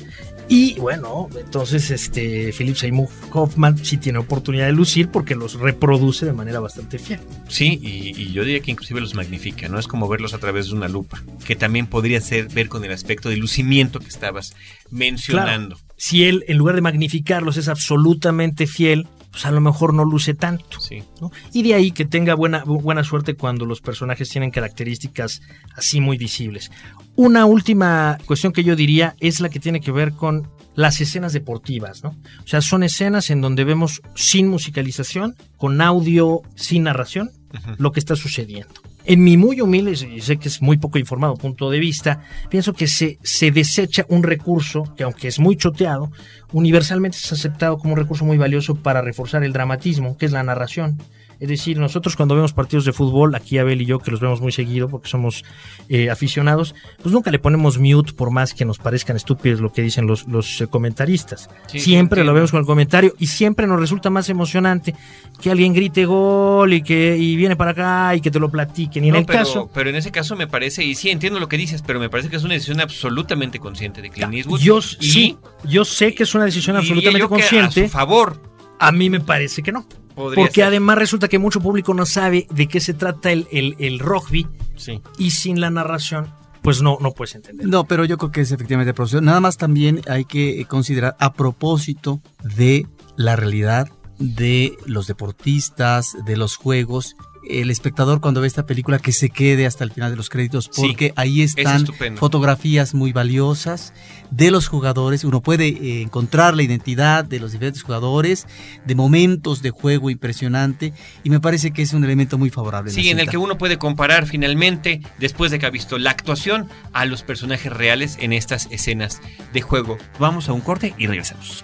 Speaker 4: Y bueno, entonces este Philip Seymour Hoffman sí tiene oportunidad de lucir porque los reproduce de manera bastante fiel.
Speaker 1: Sí, y, y yo diría que inclusive los magnifica, ¿no? Es como verlos a través de una lupa, que también podría ser ver con el aspecto de lucimiento que estabas mencionando.
Speaker 4: Si él, en lugar de magnificarlos, es absolutamente fiel, pues a lo mejor no luce tanto.
Speaker 1: Sí.
Speaker 4: ¿no? Y de ahí que tenga buena, bu- buena suerte cuando los personajes tienen características así muy visibles. Una última cuestión que yo diría es la que tiene que ver con las escenas deportivas, ¿no? O sea, son escenas en donde vemos sin musicalización, con audio, sin narración, lo que está sucediendo. En mi muy humilde, y sé que es muy poco informado punto de vista, pienso que se, se desecha un recurso que aunque es muy choteado, universalmente es aceptado como un recurso muy valioso para reforzar el dramatismo, que es la narración. Es decir, nosotros cuando vemos partidos de fútbol, aquí Abel y yo, que los vemos muy seguido porque somos eh, aficionados, pues nunca le ponemos mute por más que nos parezcan estúpidos lo que dicen los, los eh, comentaristas.
Speaker 1: Sí,
Speaker 4: siempre lo vemos con el comentario y siempre nos resulta más emocionante que alguien grite gol y que y viene para acá y que te lo platiquen. Y en
Speaker 1: No,
Speaker 4: el
Speaker 1: pero,
Speaker 4: caso,
Speaker 1: pero en ese caso me parece, y sí entiendo lo que dices, pero me parece que es una decisión absolutamente consciente de Clint Eastwood.
Speaker 4: yo
Speaker 1: y,
Speaker 4: sí, yo sé que es una decisión absolutamente
Speaker 1: yo que
Speaker 4: consciente.
Speaker 1: a su favor.
Speaker 4: A mí me parece que no.
Speaker 1: Podría
Speaker 4: Porque
Speaker 1: ser.
Speaker 4: además resulta que mucho público no sabe de qué se trata el, el, el rugby
Speaker 1: Sí.
Speaker 4: y sin la narración, pues no, no puedes entender.
Speaker 3: No, pero yo creo que es efectivamente profesor. Nada más también hay que eh, considerar a propósito de la realidad de los deportistas, de los juegos. El espectador cuando ve esta película que se quede hasta el final de los créditos
Speaker 1: Sí,
Speaker 3: porque ahí están fotografías muy valiosas de los jugadores. Uno puede eh, encontrar la identidad de los diferentes jugadores, de momentos de juego impresionante y me parece que es un elemento muy favorable.
Speaker 1: Sí,
Speaker 3: la
Speaker 1: en el que uno puede comparar finalmente, después de que ha visto la actuación, a los personajes reales en estas escenas de juego. Vamos a un corte y regresamos.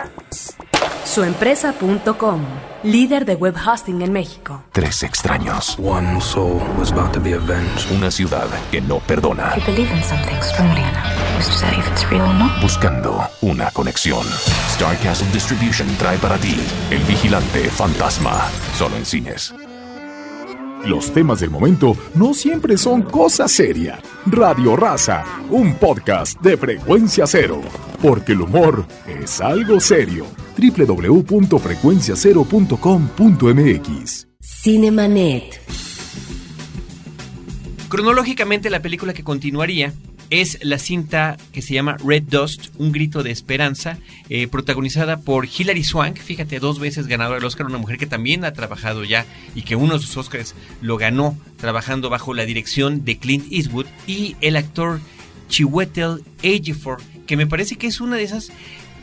Speaker 5: Suempresa.com, líder de web hosting en México.
Speaker 6: Tres extraños.
Speaker 7: One soul was about to be avenged.
Speaker 6: Una ciudad que no perdona.
Speaker 8: you believe in something strongly enough, who's to say if it's real or not?
Speaker 6: Buscando una conexión. Star Castle Distribution trae para ti El Vigilante Fantasma. Solo en cines.
Speaker 9: Los temas del momento no siempre son cosa seria. Radio Raza, un podcast de frecuencia cero. Porque el humor es algo serio. www.frecuenciacero.com.mx
Speaker 2: Cinemanet.
Speaker 1: Cronológicamente, la película que continuaría es la cinta que se llama Red Dust, un grito de esperanza, eh, protagonizada por Hilary Swank, fíjate, dos veces ganadora del Oscar, una mujer que también ha trabajado ya y que uno de sus Oscars lo ganó trabajando bajo la dirección de Clint Eastwood, y el actor Chiwetel Ejiofor, que me parece que es una de esas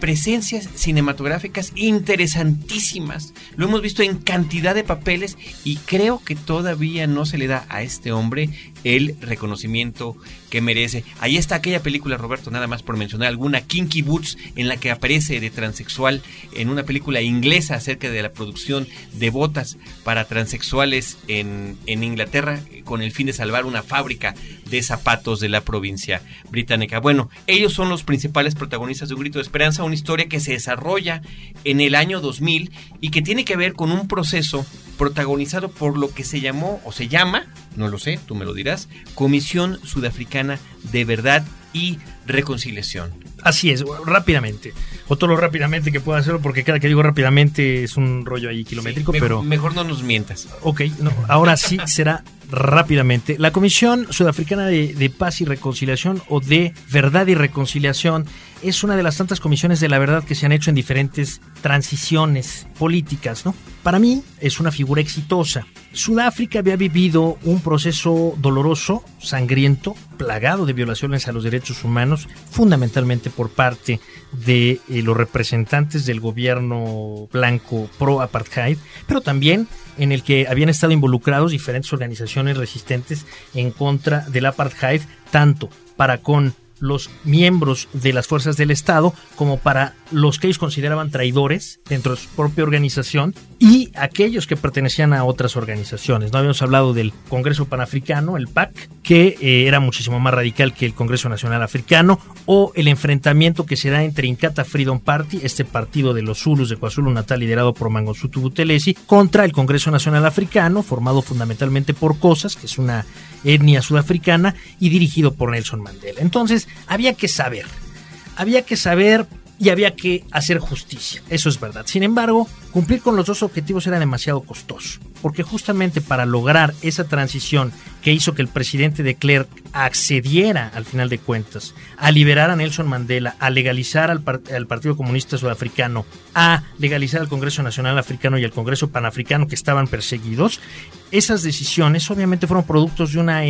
Speaker 1: presencias cinematográficas interesantísimas. Lo hemos visto en cantidad de papeles y creo que todavía no se le da a este hombre el reconocimiento que merece. Ahí está aquella película, Roberto, nada más por mencionar alguna, Kinky Boots, en la que aparece de transexual en una película inglesa acerca de la producción de botas para transexuales en, en Inglaterra con el fin de salvar una fábrica de zapatos de la provincia británica. Bueno, ellos son los principales protagonistas de Un Grito de Esperanza, una historia que se desarrolla en el año 2000 y que tiene que ver con un proceso protagonizado por lo que se llamó o se llama, no lo sé, tú me lo dirás, Comisión Sudafricana de Verdad y Reconciliación.
Speaker 4: Así es, rápidamente. O todo lo rápidamente que pueda hacerlo, porque cada que digo rápidamente es un rollo ahí kilométrico,
Speaker 1: Sí,
Speaker 4: pero...
Speaker 1: mejor no nos mientas.
Speaker 4: Ok, no, ahora sí será rápidamente. La Comisión Sudafricana de, Paz y Reconciliación o de Verdad y Reconciliación es una de las tantas comisiones de la verdad que se han hecho en diferentes transiciones políticas, ¿no? Para mí es una figura exitosa. Sudáfrica había vivido un proceso doloroso, sangriento, plagado de violaciones a los derechos humanos, fundamentalmente por parte de eh, los representantes del gobierno blanco pro-apartheid, pero también en el que habían estado involucrados diferentes organizaciones resistentes en contra del apartheid, tanto para con los miembros de las fuerzas del Estado como para los que ellos consideraban traidores dentro de su propia organización y aquellos que pertenecían a otras organizaciones. No habíamos hablado del Congreso Panafricano, el PAC, que eh, era muchísimo más radical que el Congreso Nacional Africano, o el enfrentamiento que se da entre Inkatha Freedom Party, este partido de los Zulus de KwaZulu Natal liderado por Mangosuthu Buthelezi, contra el Congreso Nacional Africano, formado fundamentalmente por COSAS, que es una etnia sudafricana, y dirigido por Nelson Mandela. Entonces, había que saber, había que saber y había que hacer justicia, eso es verdad. Sin embargo, cumplir con los dos objetivos era demasiado costoso, porque justamente para lograr esa transición que hizo que el presidente de Klerk accediera, al final de cuentas, a liberar a Nelson Mandela, a legalizar al, al, Partido Comunista Sudafricano, a legalizar al Congreso Nacional Africano y al Congreso Panafricano que estaban perseguidos, esas decisiones obviamente fueron productos de una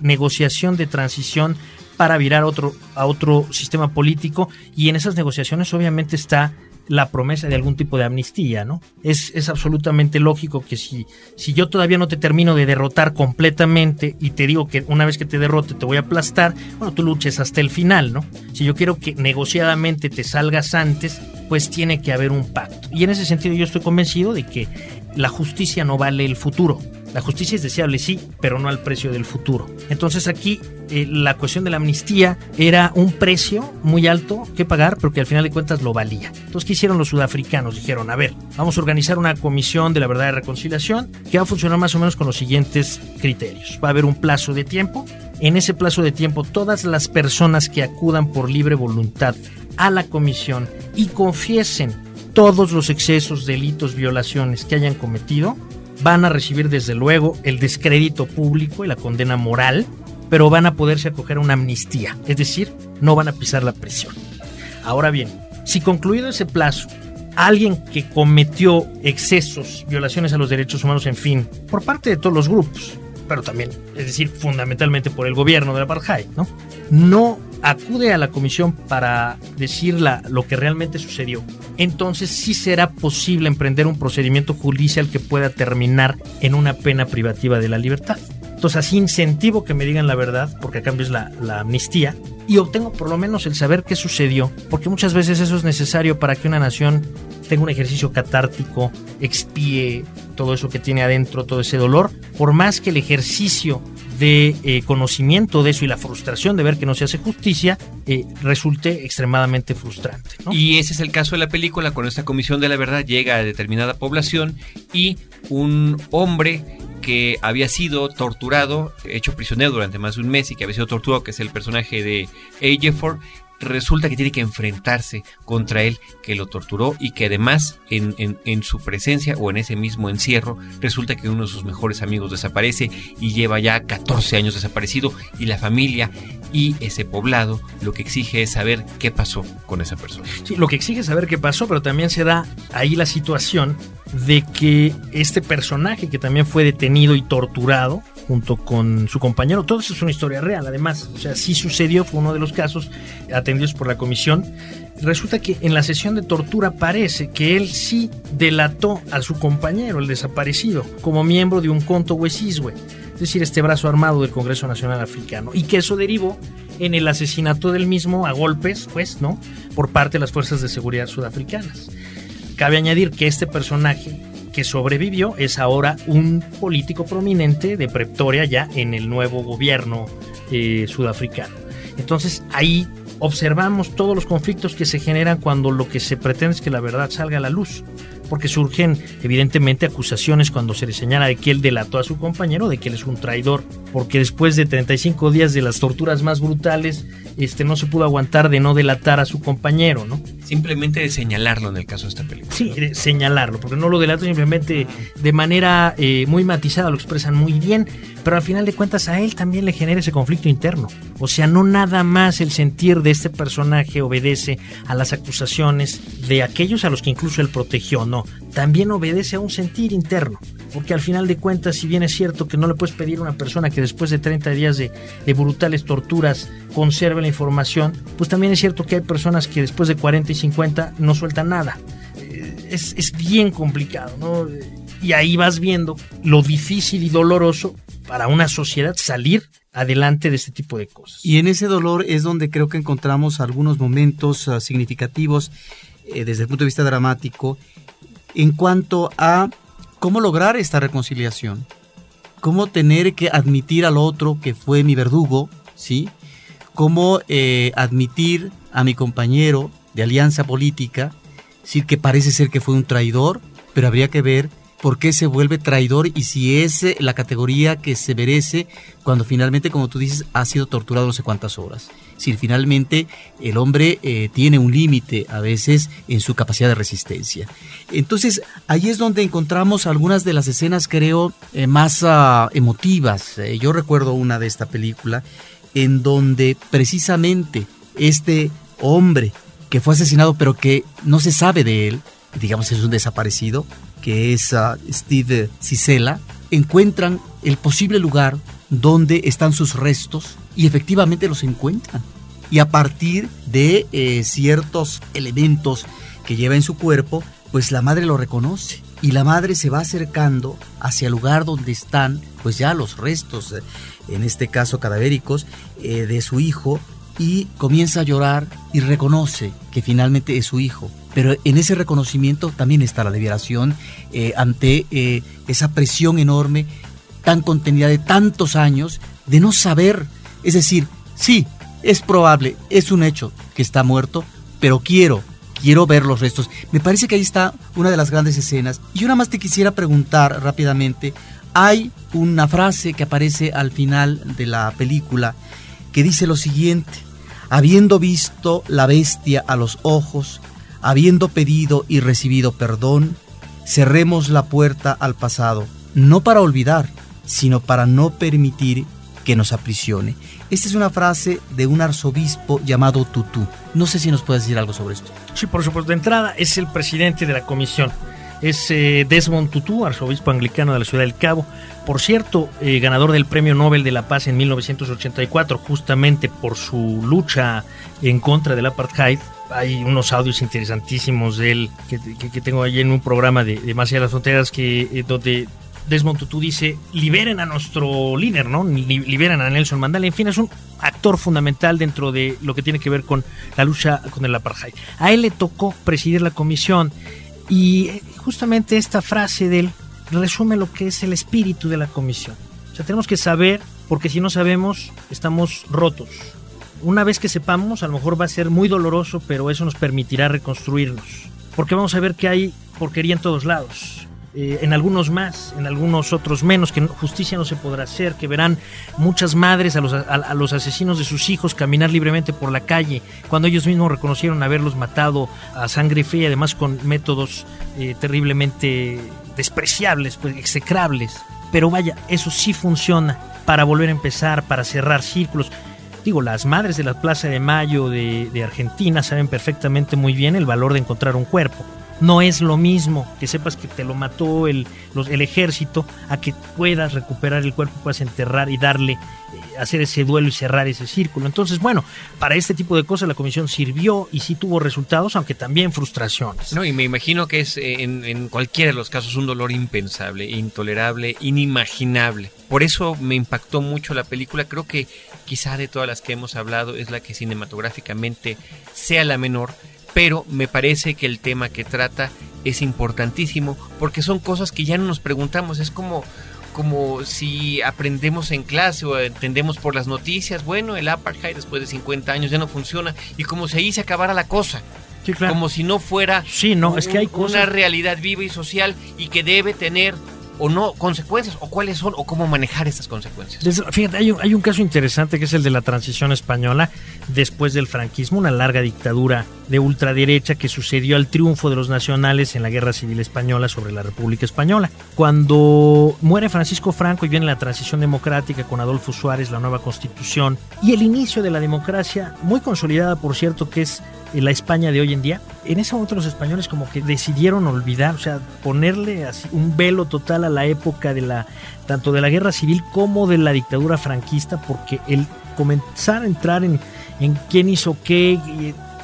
Speaker 4: negociación de transición para virar otro, a otro sistema político y en esas negociaciones obviamente está la promesa de algún tipo de amnistía, ¿no? Es, es absolutamente lógico que si, si yo todavía no te termino de derrotar completamente y te digo que una vez que te derrote te voy a aplastar, bueno, tú luches hasta el final, ¿no? Si yo quiero que negociadamente te salgas antes, pues tiene que haber un pacto. Y en ese sentido yo estoy convencido de que la justicia no vale el futuro. La justicia es deseable, sí, pero no al precio del futuro. Entonces aquí eh, la cuestión de la amnistía era un precio muy alto que pagar, pero que al final de cuentas lo valía. Entonces, ¿qué hicieron los sudafricanos? Dijeron, a ver, vamos a organizar una comisión de la verdad de reconciliación que va a funcionar más o menos con los siguientes criterios. Va a haber un plazo de tiempo. En ese plazo de tiempo, todas las personas que acudan por libre voluntad a la comisión y confiesen todos los excesos, delitos, violaciones que hayan cometido, van a recibir desde luego el descrédito público y la condena moral, pero van a poderse acoger a una amnistía, es decir, no van a pisar la presión. Ahora bien, si concluido ese plazo, alguien que cometió excesos, violaciones a los derechos humanos, en fin, por parte de todos los grupos, pero también, es decir, fundamentalmente por el gobierno del apartheid, ¿no? No acude a la comisión para decir lo que realmente sucedió, entonces sí será posible emprender un procedimiento judicial que pueda terminar en una pena privativa de la libertad. Entonces así incentivo que me digan la verdad, porque a cambio es la, amnistía, y obtengo por lo menos el saber qué sucedió, porque muchas veces eso es necesario para que una nación tenga un ejercicio catártico, expíe todo eso que tiene adentro, todo ese dolor, por más que el ejercicio de eh, conocimiento de eso y la frustración de ver que no se hace justicia eh, resulte extremadamente frustrante.
Speaker 1: Y ese es el caso de la película, cuando esta comisión de la verdad llega a determinada población y un hombre que había sido torturado, hecho prisionero durante más de un mes y que había sido torturado, que es el personaje de Ejiofor, resulta que tiene que enfrentarse contra él que lo torturó y que además en, en, su presencia o en ese mismo encierro resulta que uno de sus mejores amigos desaparece y lleva ya 14 años desaparecido y la familia y ese poblado lo que exige es saber qué pasó con esa persona.
Speaker 4: Sí, lo que exige es saber qué pasó, pero también se da ahí la situación de que este personaje que también fue detenido y torturado junto con su compañero. Todo eso es una historia real, además. O sea, sí sucedió, fue uno de los casos atendidos por la comisión. Resulta que en la sesión de tortura parece que él sí delató a su compañero, el desaparecido, como miembro de un conto huesiswe, es decir, este brazo armado del Congreso Nacional Africano, y que eso derivó en el asesinato del mismo a golpes, pues, ¿no? Por parte de las fuerzas de seguridad sudafricanas. Cabe añadir que este personaje que sobrevivió es ahora un político prominente de Pretoria ya en el nuevo gobierno eh, sudafricano. Entonces ahí observamos todos los conflictos que se generan cuando lo que se pretende es que la verdad salga a la luz. Porque surgen evidentemente acusaciones cuando se le señala de que él delató a su compañero, de que él es un traidor, porque después de 35 días de las torturas más brutales, este, no se pudo aguantar de no delatar a su compañero, ¿no?
Speaker 1: Simplemente de señalarlo en el caso de esta película.
Speaker 4: Sí, de señalarlo, porque no lo delato simplemente de manera eh, muy matizada, lo expresan muy bien, pero al final de cuentas a él también le genera ese conflicto interno. O sea, no nada más el sentir de este personaje obedece a las acusaciones de aquellos a los que incluso él protegió, no, también obedece a un sentir interno. Porque al final de cuentas, si bien es cierto que no le puedes pedir a una persona que después de 30 días de, brutales torturas conserve la información, pues también es cierto que hay personas que después de 40 y 50 no sueltan nada. Eh, Es, es bien complicado, ¿no? Y ahí vas viendo lo difícil y doloroso para una sociedad salir adelante de este tipo de cosas.
Speaker 3: Y en ese dolor es donde creo que encontramos algunos momentos uh, significativos eh, desde el punto de vista dramático en cuanto a cómo lograr esta reconciliación, cómo tener que admitir al otro que fue mi verdugo, ¿sí? Cómo eh, admitir a mi compañero de alianza política, decir que parece ser que fue un traidor, pero habría que ver por qué se vuelve traidor y si es eh, la categoría que se merece cuando finalmente, como tú dices, ha sido torturado no sé cuántas horas. Si finalmente el hombre eh, tiene un límite a veces en su capacidad de resistencia. Entonces, ahí es donde encontramos algunas de las escenas, creo, eh, más uh, emotivas. Yo recuerdo una de esta película en donde precisamente este hombre que fue asesinado pero que no se sabe de él, digamos es un desaparecido, que es uh, Steve Cicela, encuentran el posible lugar donde están sus restos y efectivamente los encuentran. Y a partir de eh, ciertos elementos que lleva en su cuerpo, pues la madre lo reconoce. Y la madre se va acercando hacia el lugar donde están, pues ya los restos, eh, en este caso cadavéricos, eh, de su hijo, y comienza a llorar y reconoce que finalmente es su hijo. Pero en ese reconocimiento también está la liberación eh, ante eh, esa presión enorme, tan contenida de tantos años, de no saber. Es decir, sí, es probable, es un hecho que está muerto, pero quiero, quiero ver los restos. Me parece que ahí está una de las grandes escenas. Y yo nada más te quisiera preguntar rápidamente, hay una frase que aparece al final de la película que dice lo siguiente, habiendo visto la bestia a los ojos, habiendo pedido y recibido perdón, cerremos la puerta al pasado, no para olvidar, sino para no permitir que nos aprisione. Esta es una frase de un arzobispo llamado Tutú. No sé si nos puedes decir algo sobre esto.
Speaker 4: Sí, por supuesto. De entrada es el presidente de la comisión. Es eh, Desmond Tutu, arzobispo anglicano de la ciudad del Cabo. Por cierto, eh, ganador del Premio Nobel de la Paz en 1984, justamente por su lucha en contra del apartheid. Hay unos audios interesantísimos de él que, tengo allí en un programa de, de Más allá de las fronteras que, eh, donde Desmond Tutu dice, liberen a nuestro líder, ¿no? Liberen a Nelson Mandela. En fin, es un actor fundamental dentro de lo que tiene que ver con la lucha con el apartheid. A él le tocó presidir la comisión y justamente esta frase de él resume lo que es el espíritu de la comisión. O sea, tenemos que saber, porque si no sabemos, estamos rotos. Una vez que sepamos, a lo mejor va a ser muy doloroso, pero eso nos permitirá reconstruirnos. Porque vamos a ver que hay porquería en todos lados. Eh, en algunos más, en algunos otros menos, que justicia no se podrá hacer, que verán muchas madres a los, a, los, asesinos de sus hijos caminar libremente por la calle, cuando ellos mismos reconocieron haberlos matado a sangre fría, además con métodos eh, terriblemente despreciables, pues execrables. Pero vaya, eso sí funciona para volver a empezar, para cerrar círculos. Digo, las madres de la Plaza de Mayo de, de Argentina saben perfectamente muy bien el valor de encontrar un cuerpo no es lo mismo que sepas que te lo mató el, los, el ejército a que puedas recuperar el cuerpo, puedas enterrar y darle, eh, hacer ese duelo y cerrar ese círculo. Entonces, bueno, para este tipo de cosas la comisión sirvió y sí tuvo resultados, aunque también frustraciones.
Speaker 1: No, y me imagino que es eh, en, en cualquiera de los casos un dolor impensable, intolerable, inimaginable. Por eso me impactó mucho la película. Creo que quizá de todas las que hemos hablado es la que cinematográficamente sea la menor pero me parece que el tema que trata es importantísimo porque son cosas que ya no nos preguntamos, es como como si aprendemos en clase o entendemos por las noticias, bueno, el apartheid después de 50 años ya no funciona y como si ahí se acabara la cosa.
Speaker 4: Sí, claro.
Speaker 1: Como si no fuera
Speaker 4: sí, no,
Speaker 1: un,
Speaker 4: es que hay cosas...
Speaker 1: una realidad viva y social y que debe tener o no consecuencias o cuáles son o cómo manejar estas consecuencias.
Speaker 4: Fíjate, hay un, hay un caso interesante que es el de la transición española después del franquismo, una larga dictadura de ultraderecha que sucedió al triunfo de los nacionales en la Guerra Civil Española sobre la República Española. Cuando muere Francisco Franco y viene la transición democrática con Adolfo Suárez, la nueva constitución y el inicio de la democracia, muy consolidada por cierto que es la España de hoy en día, en ese momento los españoles como que decidieron olvidar, o sea, ponerle así un velo total a la época de la tanto de la guerra civil como de la dictadura franquista, porque el comenzar a entrar en, en quién hizo qué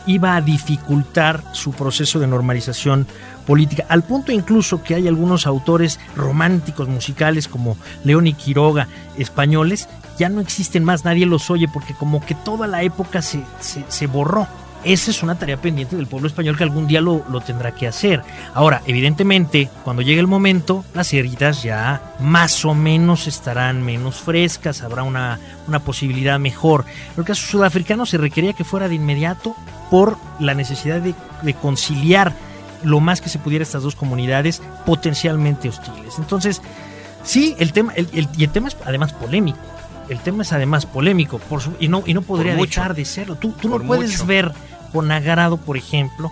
Speaker 4: iba a dificultar su proceso de normalización política, al punto incluso que hay algunos autores románticos musicales como León y Quiroga, españoles, ya no existen más, nadie los oye porque como que toda la época se, se borró esa es una tarea pendiente del pueblo español que algún día lo, lo, tendrá que hacer. Ahora, evidentemente, cuando llegue el momento, las heridas ya más o menos estarán menos frescas, habrá una, una posibilidad mejor. En el caso sudafricano se requería que fuera de inmediato por la necesidad de, de conciliar lo más que se pudiera estas dos comunidades potencialmente hostiles. Entonces, sí, el tema, el, el, y el tema es además polémico el tema es además polémico por su, y no y no podría dejar de serlo. Tú, tú no puedes mucho. ver con agrado, por ejemplo,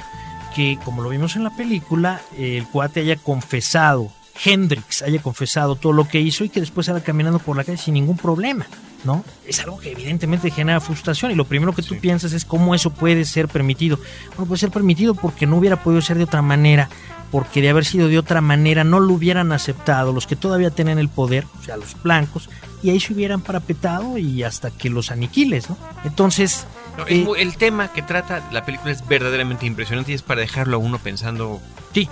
Speaker 4: que como lo vimos en la película, el cuate haya confesado, Hendrix haya confesado todo lo que hizo y que después salga caminando por la calle sin ningún problema. ¿No? Es algo que evidentemente genera frustración y lo primero que tú sí. piensas es cómo eso puede ser permitido. Bueno, puede ser permitido porque no hubiera podido ser de otra manera, porque de haber sido de otra manera no lo hubieran aceptado los que todavía tenían el poder, o sea, los blancos, y ahí se hubieran parapetado y hasta que los aniquiles, ¿no? Entonces...
Speaker 1: No, eh, el tema que trata la película es verdaderamente impresionante y es para dejarlo a uno pensando...
Speaker 4: Sí,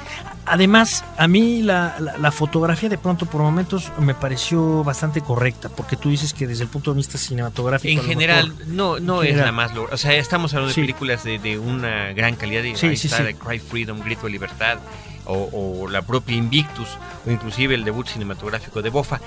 Speaker 4: además a mí la, la, la, fotografía de pronto por momentos me pareció bastante correcta, porque tú dices que desde el punto de vista cinematográfico...
Speaker 1: En general, mejor, no, no general. es la más... O sea, estamos hablando sí. de películas de, de, una gran calidad, y
Speaker 4: sí,
Speaker 1: ahí
Speaker 4: sí,
Speaker 1: está de Cry Freedom, Grito de Libertad, o, o, la propia Invictus, o inclusive el debut cinematográfico de Bofa.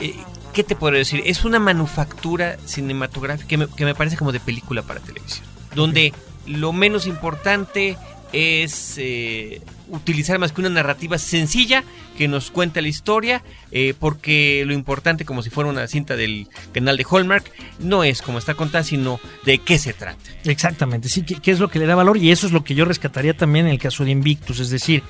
Speaker 1: Eh, ¿Qué te puedo decir? Es una manufactura cinematográfica que me, que me parece como de película para televisión, donde lo menos importante es eh, utilizar más que una narrativa sencilla que nos cuenta la historia, eh, porque lo importante, como si fuera una cinta del canal de Hallmark, no es como está contada, sino de qué se trata.
Speaker 4: Exactamente, sí, qué es lo que le da valor y eso es lo que yo rescataría también en el caso de Invictus, es decir,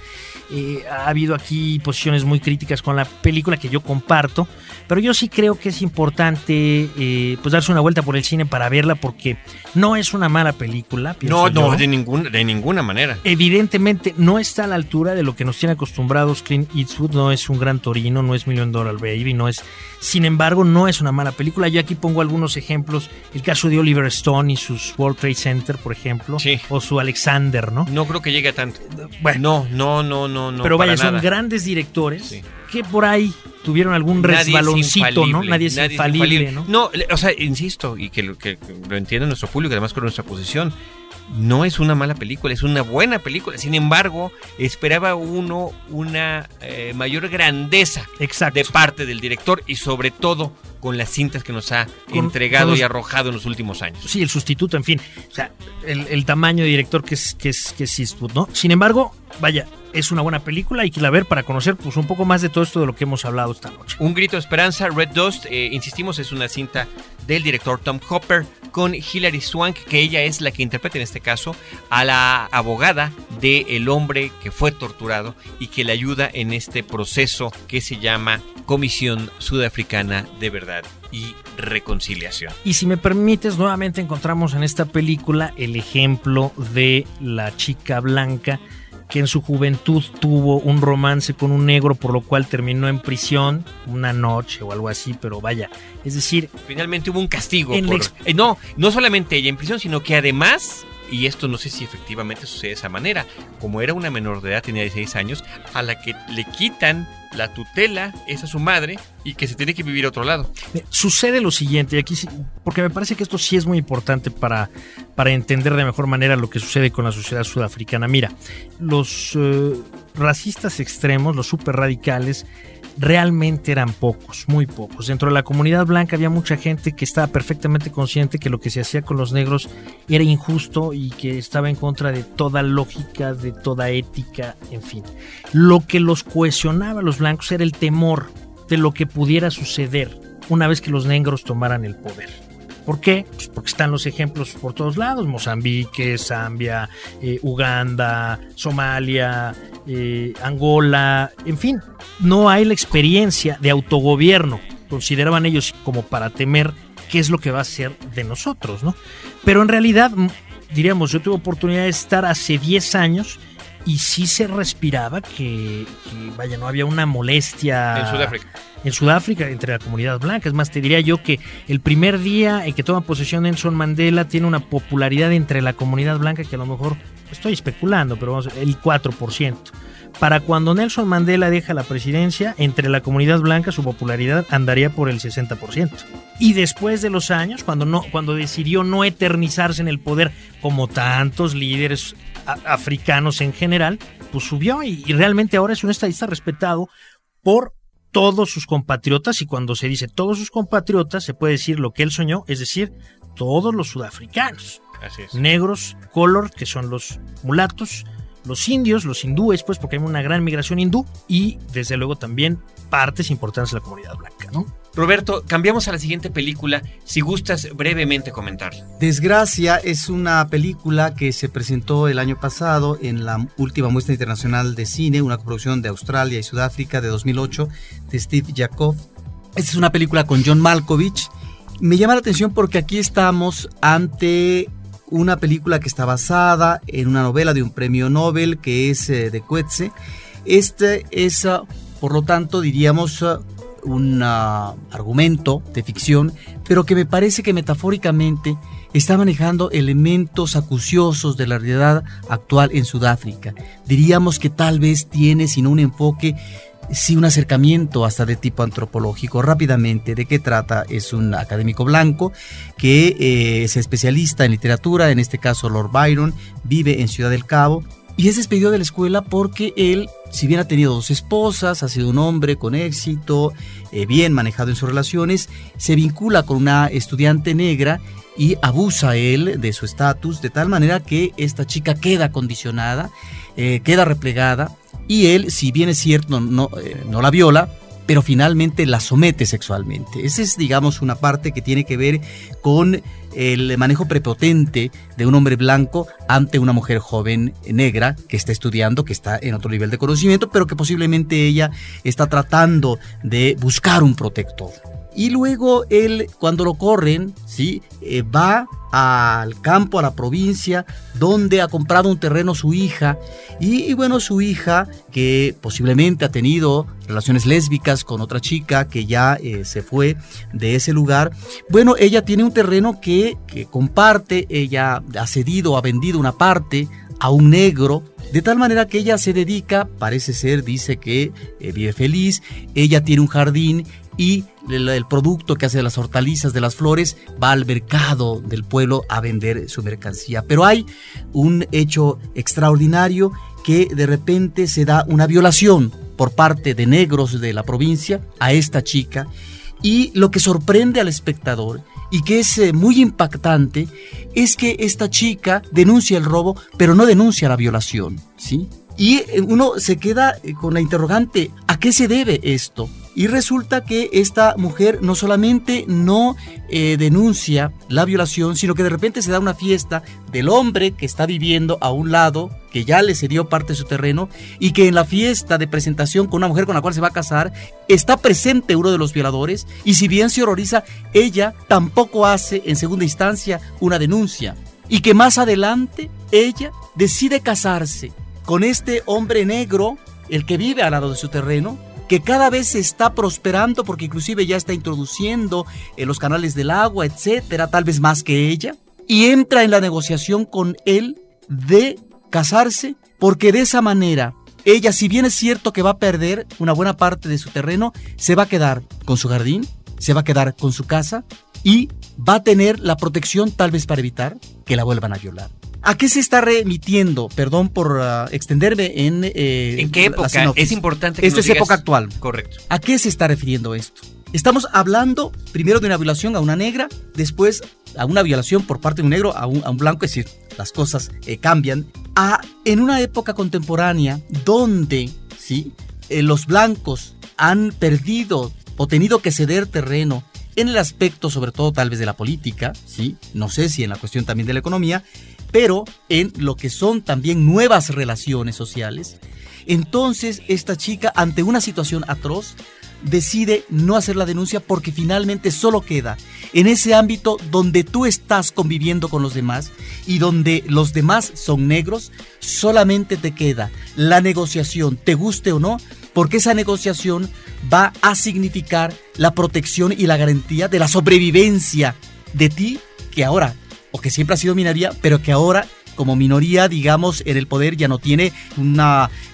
Speaker 4: eh, ha habido aquí posiciones muy críticas con la película que yo comparto, pero yo sí creo que es importante eh, pues darse una vuelta por el cine para verla porque no es una mala película.
Speaker 1: No, no, yo. de, ningún, de ninguna manera.
Speaker 4: Evidentemente no está a la altura de lo que nos tiene acostumbrados Clint Eastwood, no es un gran torino, no es Million Dollar Baby, no es... Sin embargo, no es una mala película. Yo aquí pongo algunos ejemplos. El caso de Oliver Stone y sus World Trade Center, por ejemplo.
Speaker 1: Sí.
Speaker 4: O su Alexander, ¿no?
Speaker 1: No creo que llegue a tanto. Bueno. No, no, no, no. no
Speaker 4: pero vaya, son nada. grandes directores sí. que por ahí tuvieron algún resbaloncito, ¿no? Nadie es, Nadie infalible, es infalible, ¿no?
Speaker 1: No, o sea, insisto, y que lo, que lo entiende nuestro público, además con nuestra posición no es una mala película, es una buena película. Sin embargo, esperaba uno una eh, mayor grandeza
Speaker 4: Exacto.
Speaker 1: de parte del director y sobre todo con las cintas que nos ha con, entregado los, y arrojado en los últimos años.
Speaker 4: Sí, el sustituto, en fin, o sea, el, el tamaño de director que es, que es, que es Eastwood, ¿no? Sin embargo, vaya, es una buena película, hay que la ver para conocer pues un poco más de todo esto de lo que hemos hablado esta noche.
Speaker 1: Un grito de esperanza, Red Dust, eh, insistimos, es una cinta del director Tom Hopper con Hilary Swank, que ella es la que interpreta en este caso a la abogada del el hombre que fue torturado y que le ayuda en este proceso que se llama Comisión Sudafricana de Verdad y Reconciliación.
Speaker 4: Y si me permites, nuevamente encontramos en esta película el ejemplo de la chica blanca que en su juventud tuvo un romance con un negro por lo cual terminó en prisión una noche o algo así, pero vaya, es decir...
Speaker 1: Finalmente hubo un castigo. Por, eh, no, no solamente ella en prisión, sino que además, y esto no sé si efectivamente sucede de esa manera, como era una menor de edad, tenía 16 años, a la que le quitan la tutela es a su madre y que se tiene que vivir a otro lado.
Speaker 4: Sucede lo siguiente, aquí porque me parece que esto sí es muy importante para, para entender de mejor manera lo que sucede con la sociedad sudafricana. Mira, los eh, racistas extremos, los super radicales, realmente eran pocos, muy pocos. Dentro de la comunidad blanca había mucha gente que estaba perfectamente consciente que lo que se hacía con los negros era injusto y que estaba en contra de toda lógica, de toda ética, en fin. Lo que los cohesionaba los blancos era el temor de lo que pudiera suceder una vez que los negros tomaran el poder. ¿Por qué? Pues porque están los ejemplos por todos lados, Mozambique, Zambia, eh, Uganda, Somalia, eh, Angola, en fin, no hay la experiencia de autogobierno, consideraban ellos como para temer qué es lo que va a ser de nosotros, ¿no? Pero en realidad, diríamos, yo tuve oportunidad de estar hace 10 años y sí se respiraba que, que, vaya, no había una molestia.
Speaker 1: En Sudáfrica.
Speaker 4: En Sudáfrica, entre la comunidad blanca. Es más, te diría yo que el primer día en que toma posesión Nelson Mandela tiene una popularidad entre la comunidad blanca que a lo mejor, estoy especulando, pero vamos, el 4%. Para cuando Nelson Mandela deja la presidencia, entre la comunidad blanca su popularidad andaría por el 60%. Y después de los años, cuando, no, cuando decidió no eternizarse en el poder como tantos líderes africanos en general, pues subió y, y, realmente ahora es un estadista respetado por todos sus compatriotas y cuando se dice todos sus compatriotas se puede decir lo que él soñó, es decir, todos los sudafricanos.
Speaker 1: Así es.
Speaker 4: Negros, color, que son los mulatos, los indios, los hindúes, pues porque hay una gran migración hindú y desde luego también partes importantes de la comunidad blanca, ¿no?
Speaker 1: Roberto, cambiamos a la siguiente película, si gustas brevemente comentar.
Speaker 3: Desgracia es una película que se presentó el año pasado en la última muestra internacional de cine, una producción de Australia y Sudáfrica de 2008 de Steve Jacob. Esta es una película con John Malkovich. Me llama la atención porque aquí estamos ante una película que está basada en una novela de un premio Nobel que es eh, de Coetzee. Este es, uh, por lo tanto, diríamos, uh, un uh, argumento de ficción, pero que me parece que metafóricamente está manejando elementos acuciosos de la realidad actual en Sudáfrica. Diríamos que tal vez tiene, sino un enfoque, sí, un acercamiento hasta de tipo antropológico. Rápidamente, ¿de qué trata? Es un académico blanco que eh, es especialista en literatura, en este caso Lord Byron, vive en Ciudad del Cabo y es despedido de la escuela porque él, si bien ha tenido dos esposas, ha sido un hombre con éxito, eh, bien manejado en sus relaciones, se vincula con una estudiante negra y abusa él de su estatus de tal manera que esta chica queda condicionada, eh, queda replegada y él, si bien es cierto, no, eh, no la viola, pero finalmente la somete sexualmente. Esa es, digamos, una parte que tiene que ver con el manejo prepotente de un hombre blanco ante una mujer joven negra que está estudiando, que está en otro nivel de conocimiento, pero que posiblemente ella está tratando de buscar un protector. Y luego él, cuando lo corren, ¿sí? Eh, va al campo, a la provincia, donde ha comprado un terreno su hija. Y, bueno, su hija, que posiblemente ha tenido relaciones lésbicas con otra chica que ya eh, se fue de ese lugar, bueno, ella tiene un terreno que, que comparte, ella ha cedido, ha vendido una parte a un negro de tal manera que ella se dedica, parece ser, dice que eh, vive feliz, ella tiene un jardín y el, producto que hace de las hortalizas, de las flores, va al mercado del pueblo a vender su mercancía. Pero hay un hecho extraordinario que de repente se da una violación por parte de negros de la provincia a esta chica y lo que sorprende al espectador y que es eh, muy impactante es que esta chica denuncia el robo, pero no denuncia la violación, ¿sí? Y eh, uno se queda eh, con la interrogante, ¿a qué se debe esto? Y resulta que esta mujer no solamente no eh, denuncia la violación, sino que de repente se da una fiesta del hombre que está viviendo a un lado, que ya le cedió parte de su terreno, y que en la fiesta de presentación con una mujer con la cual se va a casar, está presente uno de los violadores, y si bien se horroriza, ella tampoco hace en segunda instancia una denuncia. Y que más adelante ella decide casarse con este hombre negro, el que vive al lado de su terreno, que cada vez se está prosperando porque inclusive ya está introduciendo en los canales del agua, etcétera, tal vez más que ella, y entra en la negociación con él de casarse porque de esa manera ella, si bien es cierto que va a perder una buena parte de su terreno, se va a quedar con su jardín, se va a quedar con su casa y va a tener la protección tal vez para evitar que la vuelvan a violar. ¿A qué se está remitiendo? Perdón por uh, extenderme en... Eh,
Speaker 1: ¿En qué época? Es importante que
Speaker 3: Esto es
Speaker 1: digas...
Speaker 3: época actual.
Speaker 1: Correcto.
Speaker 3: ¿A qué se está refiriendo esto? Estamos hablando primero de una violación a una negra, después a una violación por parte de un negro a un, a un blanco, es decir, las cosas eh, cambian. A, en una época contemporánea donde ¿sí? Eh, los blancos han perdido o tenido que ceder terreno en el aspecto sobre todo tal vez de la política, ¿sí? No sé si en la cuestión también de la economía, pero en lo que son también nuevas relaciones sociales. Entonces esta chica ante una situación atroz decide no hacer la denuncia porque finalmente solo queda en ese ámbito donde tú estás conviviendo con los demás y donde los demás son negros, solamente te queda la negociación, te guste o no, porque esa negociación va a significar la protección y la garantía de la sobrevivencia de ti, que ahora, o que siempre ha sido minoría, pero que ahora como minoría, digamos, en el poder ya no tiene un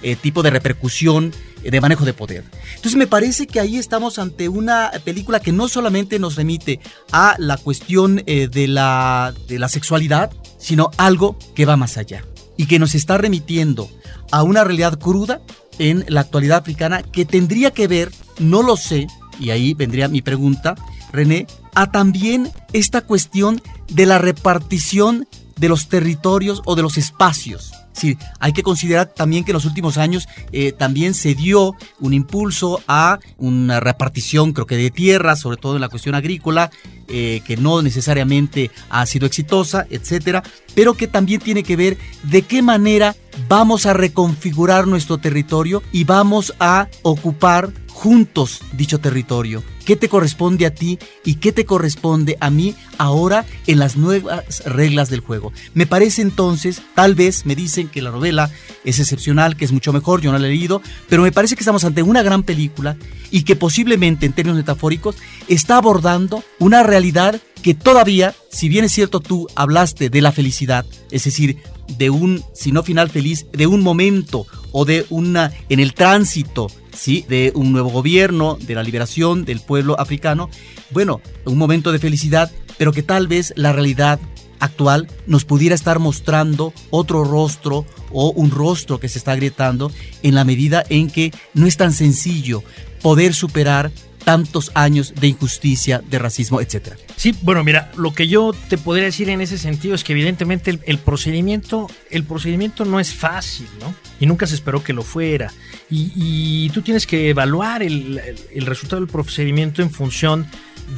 Speaker 3: eh, tipo de repercusión de manejo de poder. Entonces me parece que ahí estamos ante una película que no solamente nos remite a la cuestión eh, de, la, de la sexualidad, sino algo que va más allá y que nos está remitiendo a una realidad cruda en la actualidad africana que tendría que ver, no lo sé, y ahí vendría mi pregunta, René, a también esta cuestión de la repartición de los territorios o de los espacios. Sí, hay que considerar también que en los últimos años eh, también se dio un impulso a una repartición, creo que de tierras, sobre todo en la cuestión agrícola, eh, que no necesariamente ha sido exitosa, etcétera, pero que también tiene que ver de qué manera vamos a reconfigurar nuestro territorio y vamos a ocupar juntos dicho territorio. ¿Qué te corresponde a ti y qué te corresponde a mí ahora en las nuevas reglas del juego? Me parece entonces, tal vez me dicen que la novela es excepcional, que es mucho mejor, yo no la he leído, pero me parece que estamos ante una gran película y que posiblemente en términos metafóricos está abordando una realidad que todavía, si bien es cierto tú hablaste de la felicidad, es decir, de un, si no final feliz, de un momento o de una, en el tránsito, ¿sí? De un nuevo gobierno, de la liberación del pueblo africano, bueno, un momento de felicidad, pero que tal vez la realidad actual nos pudiera estar mostrando otro rostro o un rostro que se está agrietando en la medida en que no es tan sencillo poder superar tantos años de injusticia, de racismo, etcétera.
Speaker 4: Sí, bueno, mira, lo que yo te podría decir en ese sentido es que evidentemente el, procedimiento, el procedimiento no es fácil, ¿no? Y nunca se esperó que lo fuera. Y, tú tienes que evaluar el, el resultado del procedimiento en función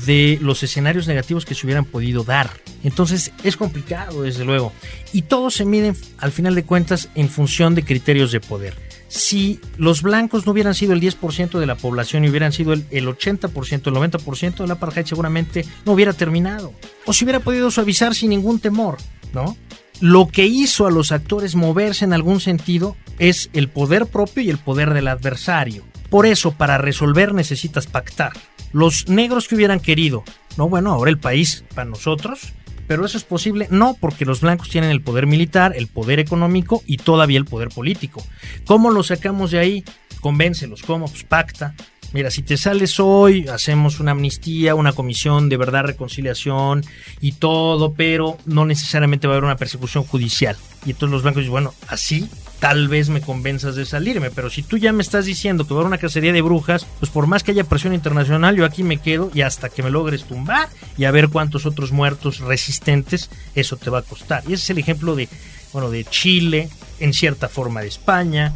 Speaker 4: de los escenarios negativos que se hubieran podido dar. Entonces es complicado, desde luego. Y todo se mide, al final de cuentas, en función de criterios de poder si los blancos no hubieran sido el 10% de la población y hubieran sido el, 80%, el 90%, la apartheid seguramente no hubiera terminado. O se hubiera podido suavizar sin ningún temor, ¿no? Lo que hizo a los actores moverse en algún sentido es el poder propio y el poder del adversario. Por eso, para resolver necesitas pactar. Los negros que hubieran querido, no, bueno, ahora el país para nosotros pero eso es posible no porque los blancos tienen el poder militar, el poder económico y todavía el poder político. ¿Cómo lo sacamos de ahí? Convéncelos, ¿cómo? Pues pacta. Mira, si te sales hoy, hacemos una amnistía, una comisión de verdad, reconciliación y todo, pero no necesariamente va a haber una persecución judicial. Y entonces los blancos dicen, bueno, así tal vez me convenzas de salirme, pero si tú ya me estás diciendo que va a haber una cacería de brujas, pues por más que haya presión internacional, yo aquí me quedo y hasta que me logres tumbar y a ver cuántos otros muertos resistentes eso te va a costar. Y ese es el ejemplo de, bueno, de Chile, en cierta forma de España,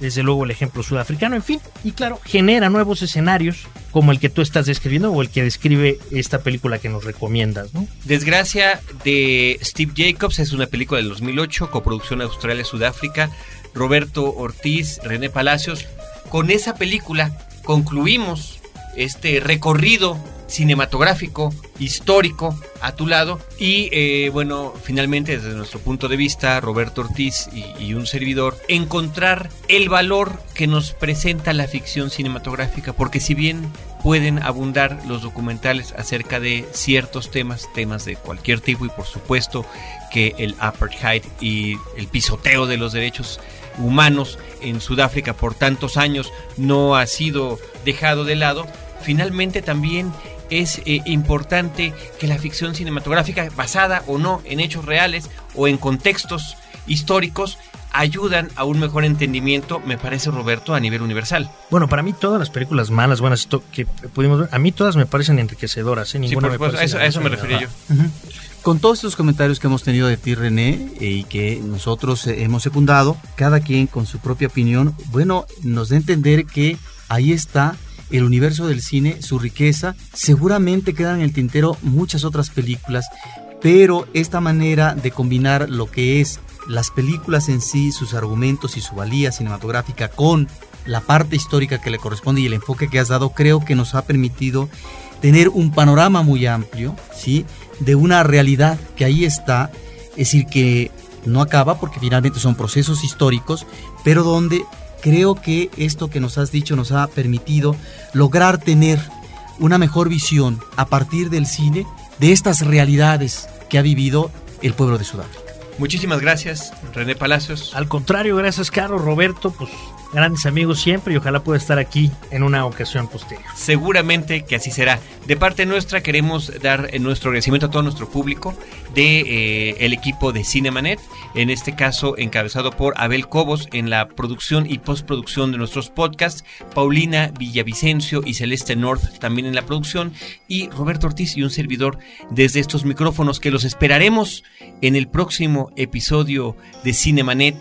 Speaker 4: desde luego el ejemplo sudafricano, en fin, y claro, genera nuevos escenarios como el que tú estás describiendo o el que describe esta película que nos recomiendas.
Speaker 1: Desgracia de Steve Jacobs es una película del 2008, coproducción Australia-Sudáfrica, Roberto Ortiz, René Palacios. Con esa película concluimos este recorrido cinematográfico, histórico a tu lado. Y eh, bueno, finalmente desde nuestro punto de vista, Roberto Ortiz y, un servidor, encontrar el valor que nos presenta la ficción cinematográfica, porque si bien pueden abundar los documentales acerca de ciertos temas, temas de cualquier tipo y por supuesto que el apartheid y el pisoteo de los derechos humanos en Sudáfrica por tantos años no ha sido dejado de lado, finalmente también es eh, importante que la ficción cinematográfica, basada o no en hechos reales o en contextos históricos, ayudan a un mejor entendimiento, me parece Roberto, a nivel universal.
Speaker 4: Bueno, para mí todas las películas malas, buenas que pudimos ver, a mí todas me parecen enriquecedoras, ¿eh? ninguna
Speaker 1: sí, a eso, me refería yo.
Speaker 3: Con todos estos comentarios que hemos tenido de ti, René, eh, y que nosotros hemos secundado, cada quien con su propia opinión, bueno, nos da a entender que ahí está el universo del cine, su riqueza. Seguramente quedan en el tintero muchas otras películas, pero esta manera de combinar lo que es las películas en sí, sus argumentos y su valía cinematográfica con la parte histórica que le corresponde y el enfoque que has dado, creo que nos ha permitido tener un panorama muy amplio, ¿sí? De una realidad que ahí está, es decir, que no acaba porque finalmente son procesos históricos, pero donde creo que esto que nos has dicho nos ha permitido lograr tener una mejor visión a partir del cine de estas realidades que ha vivido el pueblo de Sudáfrica.
Speaker 1: Muchísimas gracias, René Palacios.
Speaker 4: Al contrario, gracias, Carlos, Roberto, pues grandes amigos siempre y ojalá pueda estar aquí en una ocasión posterior.
Speaker 1: Seguramente que así será. De parte nuestra queremos dar eh, nuestro agradecimiento a todo nuestro público de eh, el equipo de Cinemanet, en este caso encabezado por Abel Cobos en la producción y postproducción de nuestros podcasts, Paulina Villavicencio y Celeste North también en la producción y Roberto Ortiz y un servidor desde estos micrófonos que los esperaremos en el próximo episodio de Cinemanet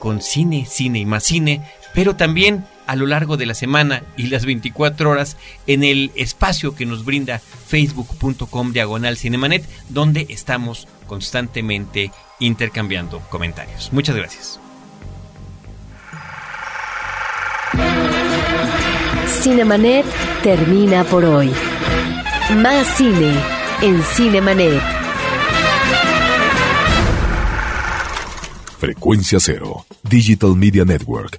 Speaker 1: con cine, cine y más cine pero también a lo largo de la semana y las 24 horas en el espacio que nos brinda facebook.com diagonal cinemanet, donde estamos constantemente intercambiando comentarios. Muchas gracias.
Speaker 2: Cinemanet termina por hoy. Más cine en Cinemanet.
Speaker 9: Frecuencia Cero, Digital Media Network,